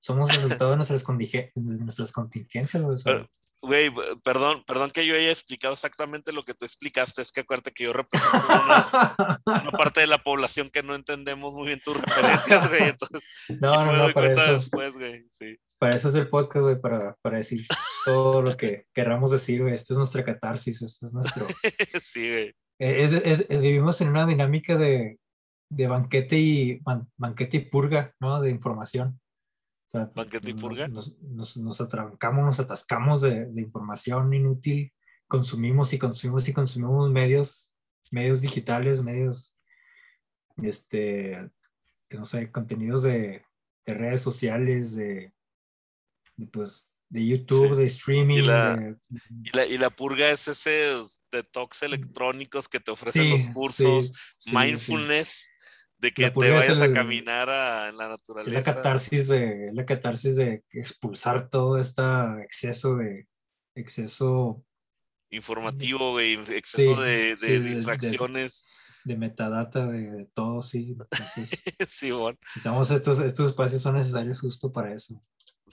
somos resultado de nuestras, de nuestras contingencias, güey, Pero- Güey, perdón, perdón que yo haya explicado exactamente lo que tú explicaste, es que acuérdate que yo represento una, una parte de la población que no entendemos muy bien tus referencias, güey, entonces no, me doy cuenta eso, después, güey, sí. Para eso es el podcast, güey, para, para decir todo lo que querramos decir, güey. Esta es nuestra catarsis, este es nuestro... Sí, güey. Eh, es- es- eh, vivimos en una dinámica de, de banquete y ban- banquete y purga, ¿no? De información. O sea, ¿Banquete y purga? Nos, nos, nos atrancamos, nos atascamos de, de información inútil, consumimos y consumimos y consumimos medios, medios digitales, medios, este, no sé, contenidos de, de redes sociales, de, de, pues, de YouTube, Sí. de streaming, Y la- de- Y la, y la purga es ese detox electrónicos que te ofrecen los cursos, sí, mindfulness, de que te vayas a caminar a- en la naturaleza. la catarsis de, la catarsis de expulsar todo este exceso de exceso Informativo, güey, exceso de, distracciones. de metadata de, de todo, sí. Entonces, sí, bueno. necesitamos estos, estos espacios son necesarios justo para eso.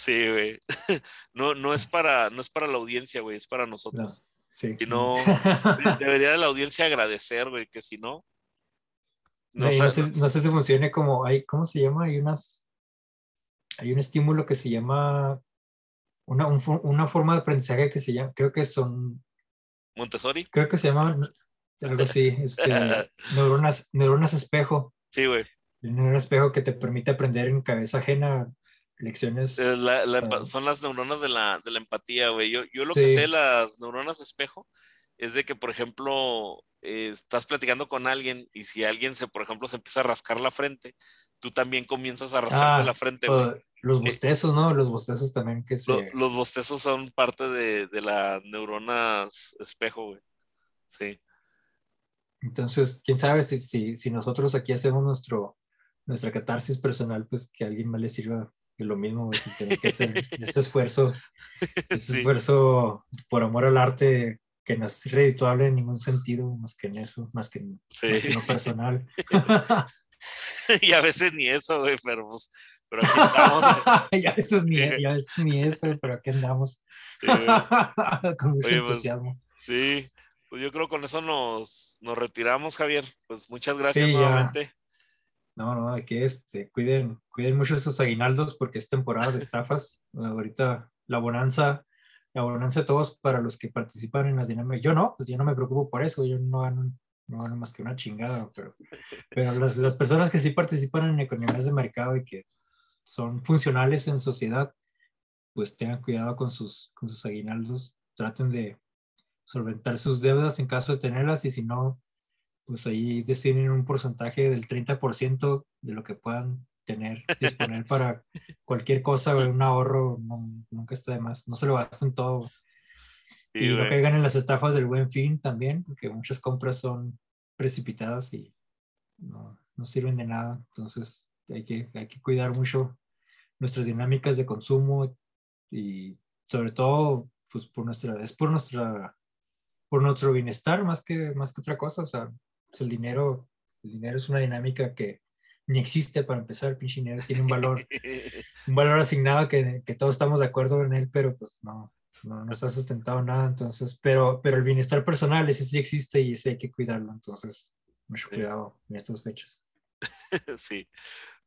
Sí, güey. No, no es para, no es para la audiencia, güey, es para No, nosotros. sí. Si no, de- debería la audiencia agradecer, güey, que si no. No, no, sé, no sé si funcione como, hay, ¿cómo se llama? Hay unas, hay un estímulo que se llama, una, un una forma de aprendizaje que se llama, creo que son Montessori. creo que se llama algo así, este, neuronas, neuronas espejo. Sí, güey. El neurona espejo que te permite aprender en cabeza ajena lecciones. Eh, la- la empa- son las neuronas de la, de la empatía, güey. Yo, yo lo que sé, las neuronas espejo, es de que, por ejemplo, eh, estás platicando con alguien y si alguien se, por ejemplo, se empieza a rascar la frente, tú también comienzas a rascarte Ah, la frente, güey. los bostezos, ¿no? Los bostezos también que se... Lo- los bostezos son parte de, de las neuronas espejo, güey. Sí. Entonces, quién sabe si, si, si nosotros aquí hacemos nuestro, nuestra catarsis personal, pues que a alguien más le sirva lo mismo, güey, tener que hacer este esfuerzo, este Sí. esfuerzo por amor al arte que no es redituable en ningún sentido, más que en eso, más que en, Sí. más que en lo personal. y a veces ni eso, güey, pero pues, pero aquí estamos. güey. ya eso es ni, ya eso es ni eso, pero aquí andamos Sí, con mucho Oye, pues, entusiasmo. Sí, pues yo creo con eso nos, nos retiramos, Javier. Pues muchas gracias Sí, ya. No, no, hay que este, cuiden, cuiden mucho sus aguinaldos porque es temporada de estafas. Ahorita la bonanza, la bonanza de todos para los que participan en las dinámicas. Yo no, pues yo no me preocupo por eso, yo no gano, no más que una chingada, pero, pero las, las personas que sí participan en economías de mercado y que son funcionales en sociedad, pues tengan cuidado con sus, con sus aguinaldos, traten de solventar sus deudas en caso de tenerlas y si no, pues ahí destinen un porcentaje del 30% de lo que puedan tener, disponer para cualquier cosa, un ahorro no- nunca está de más, no se lo gasten todo. Sí, y no caigan en las estafas del buen fin también, porque muchas compras son precipitadas y no, no sirven de nada. Entonces hay que, hay que cuidar mucho nuestras dinámicas de consumo y sobre todo, pues por nuestra, es por nuestra, por nuestro bienestar más que, más que otra cosa. O sea, pues, el dinero, el dinero es una dinámica que ni existe para empezar, el pinche dinero tiene un valor, un valor asignado que, que todos estamos de acuerdo en él, pero pues no, no, no está sustentado en nada, entonces, pero, pero el bienestar personal, ese sí existe y ese hay que cuidarlo, entonces, mucho Sí. cuidado en estas fechas. Sí,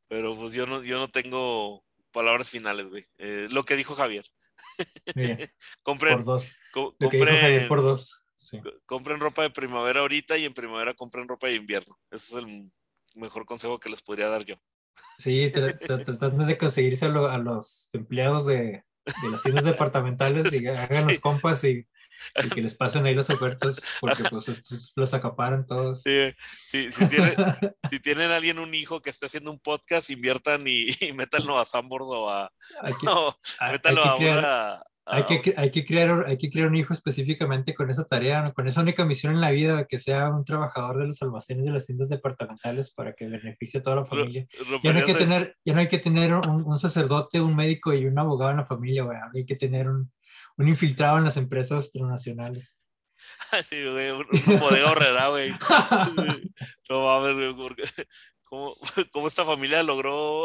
pero pues yo no, yo no tengo palabras finales, güey. Eh, lo que dijo Javier. Compren, por dos, co- lo que dijo Javier compren, por dos, sí. compren ropa de primavera ahorita y en primavera compren ropa de invierno. Ese es el mejor consejo que les podría dar yo. Sí, tra- tra- tratando de conseguirse a, lo- a los empleados de, de las tiendas departamentales y hagan los Sí. compas y, y que les pasen ahí las ofertas, porque pues estos los acaparan todos. Sí, sí, si, tienen, si tienen alguien un hijo que esté haciendo un podcast, inviertan y, y métanlo a Sambors o a. No, hay métanlo que a crear- una- a- Hay que, cre- hay, que crear, hay que crear un hijo específicamente con esa tarea, con esa única misión en la vida, que sea un trabajador de los almacenes de las tiendas departamentales para que beneficie a toda la familia. Ya no hay que tener, ya no hay que tener un, un sacerdote, un médico y un abogado en la familia, güey. Hay que tener un, un infiltrado en las empresas transnacionales. Sí, güey, un, un bodega horrera, güey. No mames, güey, porque ¿cómo, cómo esta familia logró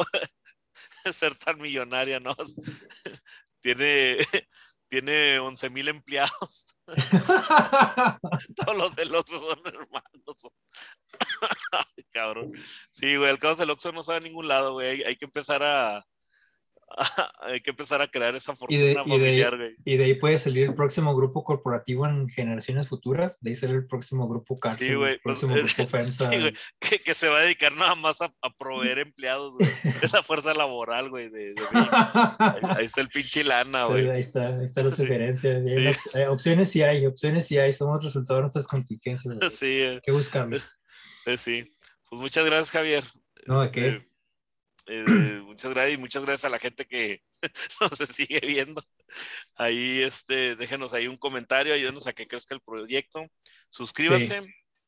ser tan millonaria, no? Tiene, tiene 11 mil empleados. Todos los del Oxxo son hermanos. Cabrón. Sí, güey, el caso del Oxxo no sabe a ningún lado, güey. Hay, que empezar a- Hay que empezar a crear esa Y de- fortuna y de- y de ahí puede salir el próximo grupo corporativo en generaciones futuras. De ahí sale el próximo grupo cárcel, Sí, güey, el pues, próximo grupo FEMSA. Sí, güey, que, que se va a dedicar nada más a, a proveer empleados, güey. Esa fuerza laboral, güey, de. Ahí, ahí está el pinche lana, Sí, güey. ahí está, ahí está la Sí. sugerencia. Hay opciones sí hay, opciones sí hay, somos resultado de nuestras contingencias. güey. Sí, eh, Hay que buscarlo. eh, sí. Pues muchas gracias, Javier. No, ¿de qué? Eh, muchas gracias y muchas gracias a la gente que nos sigue viendo. Ahí, este, déjenos ahí un comentario, ayúdenos a que crezca el proyecto. Suscríbanse,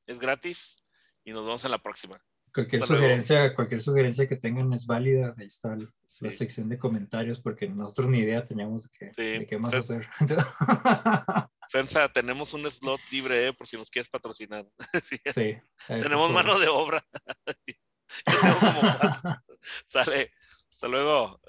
es gratis y nos vemos en la próxima. Cualquier hasta luego. sugerencia, cualquier sugerencia que tengan es válida. Ahí está el- Sí. la sección de comentarios, porque nosotros ni idea teníamos de qué, Sí. de qué más Fer- hacer. Fensa, tenemos un slot libre eh, por si nos quieres patrocinar. Sí, sí, Tenemos mano de obra. Sale. Hasta luego.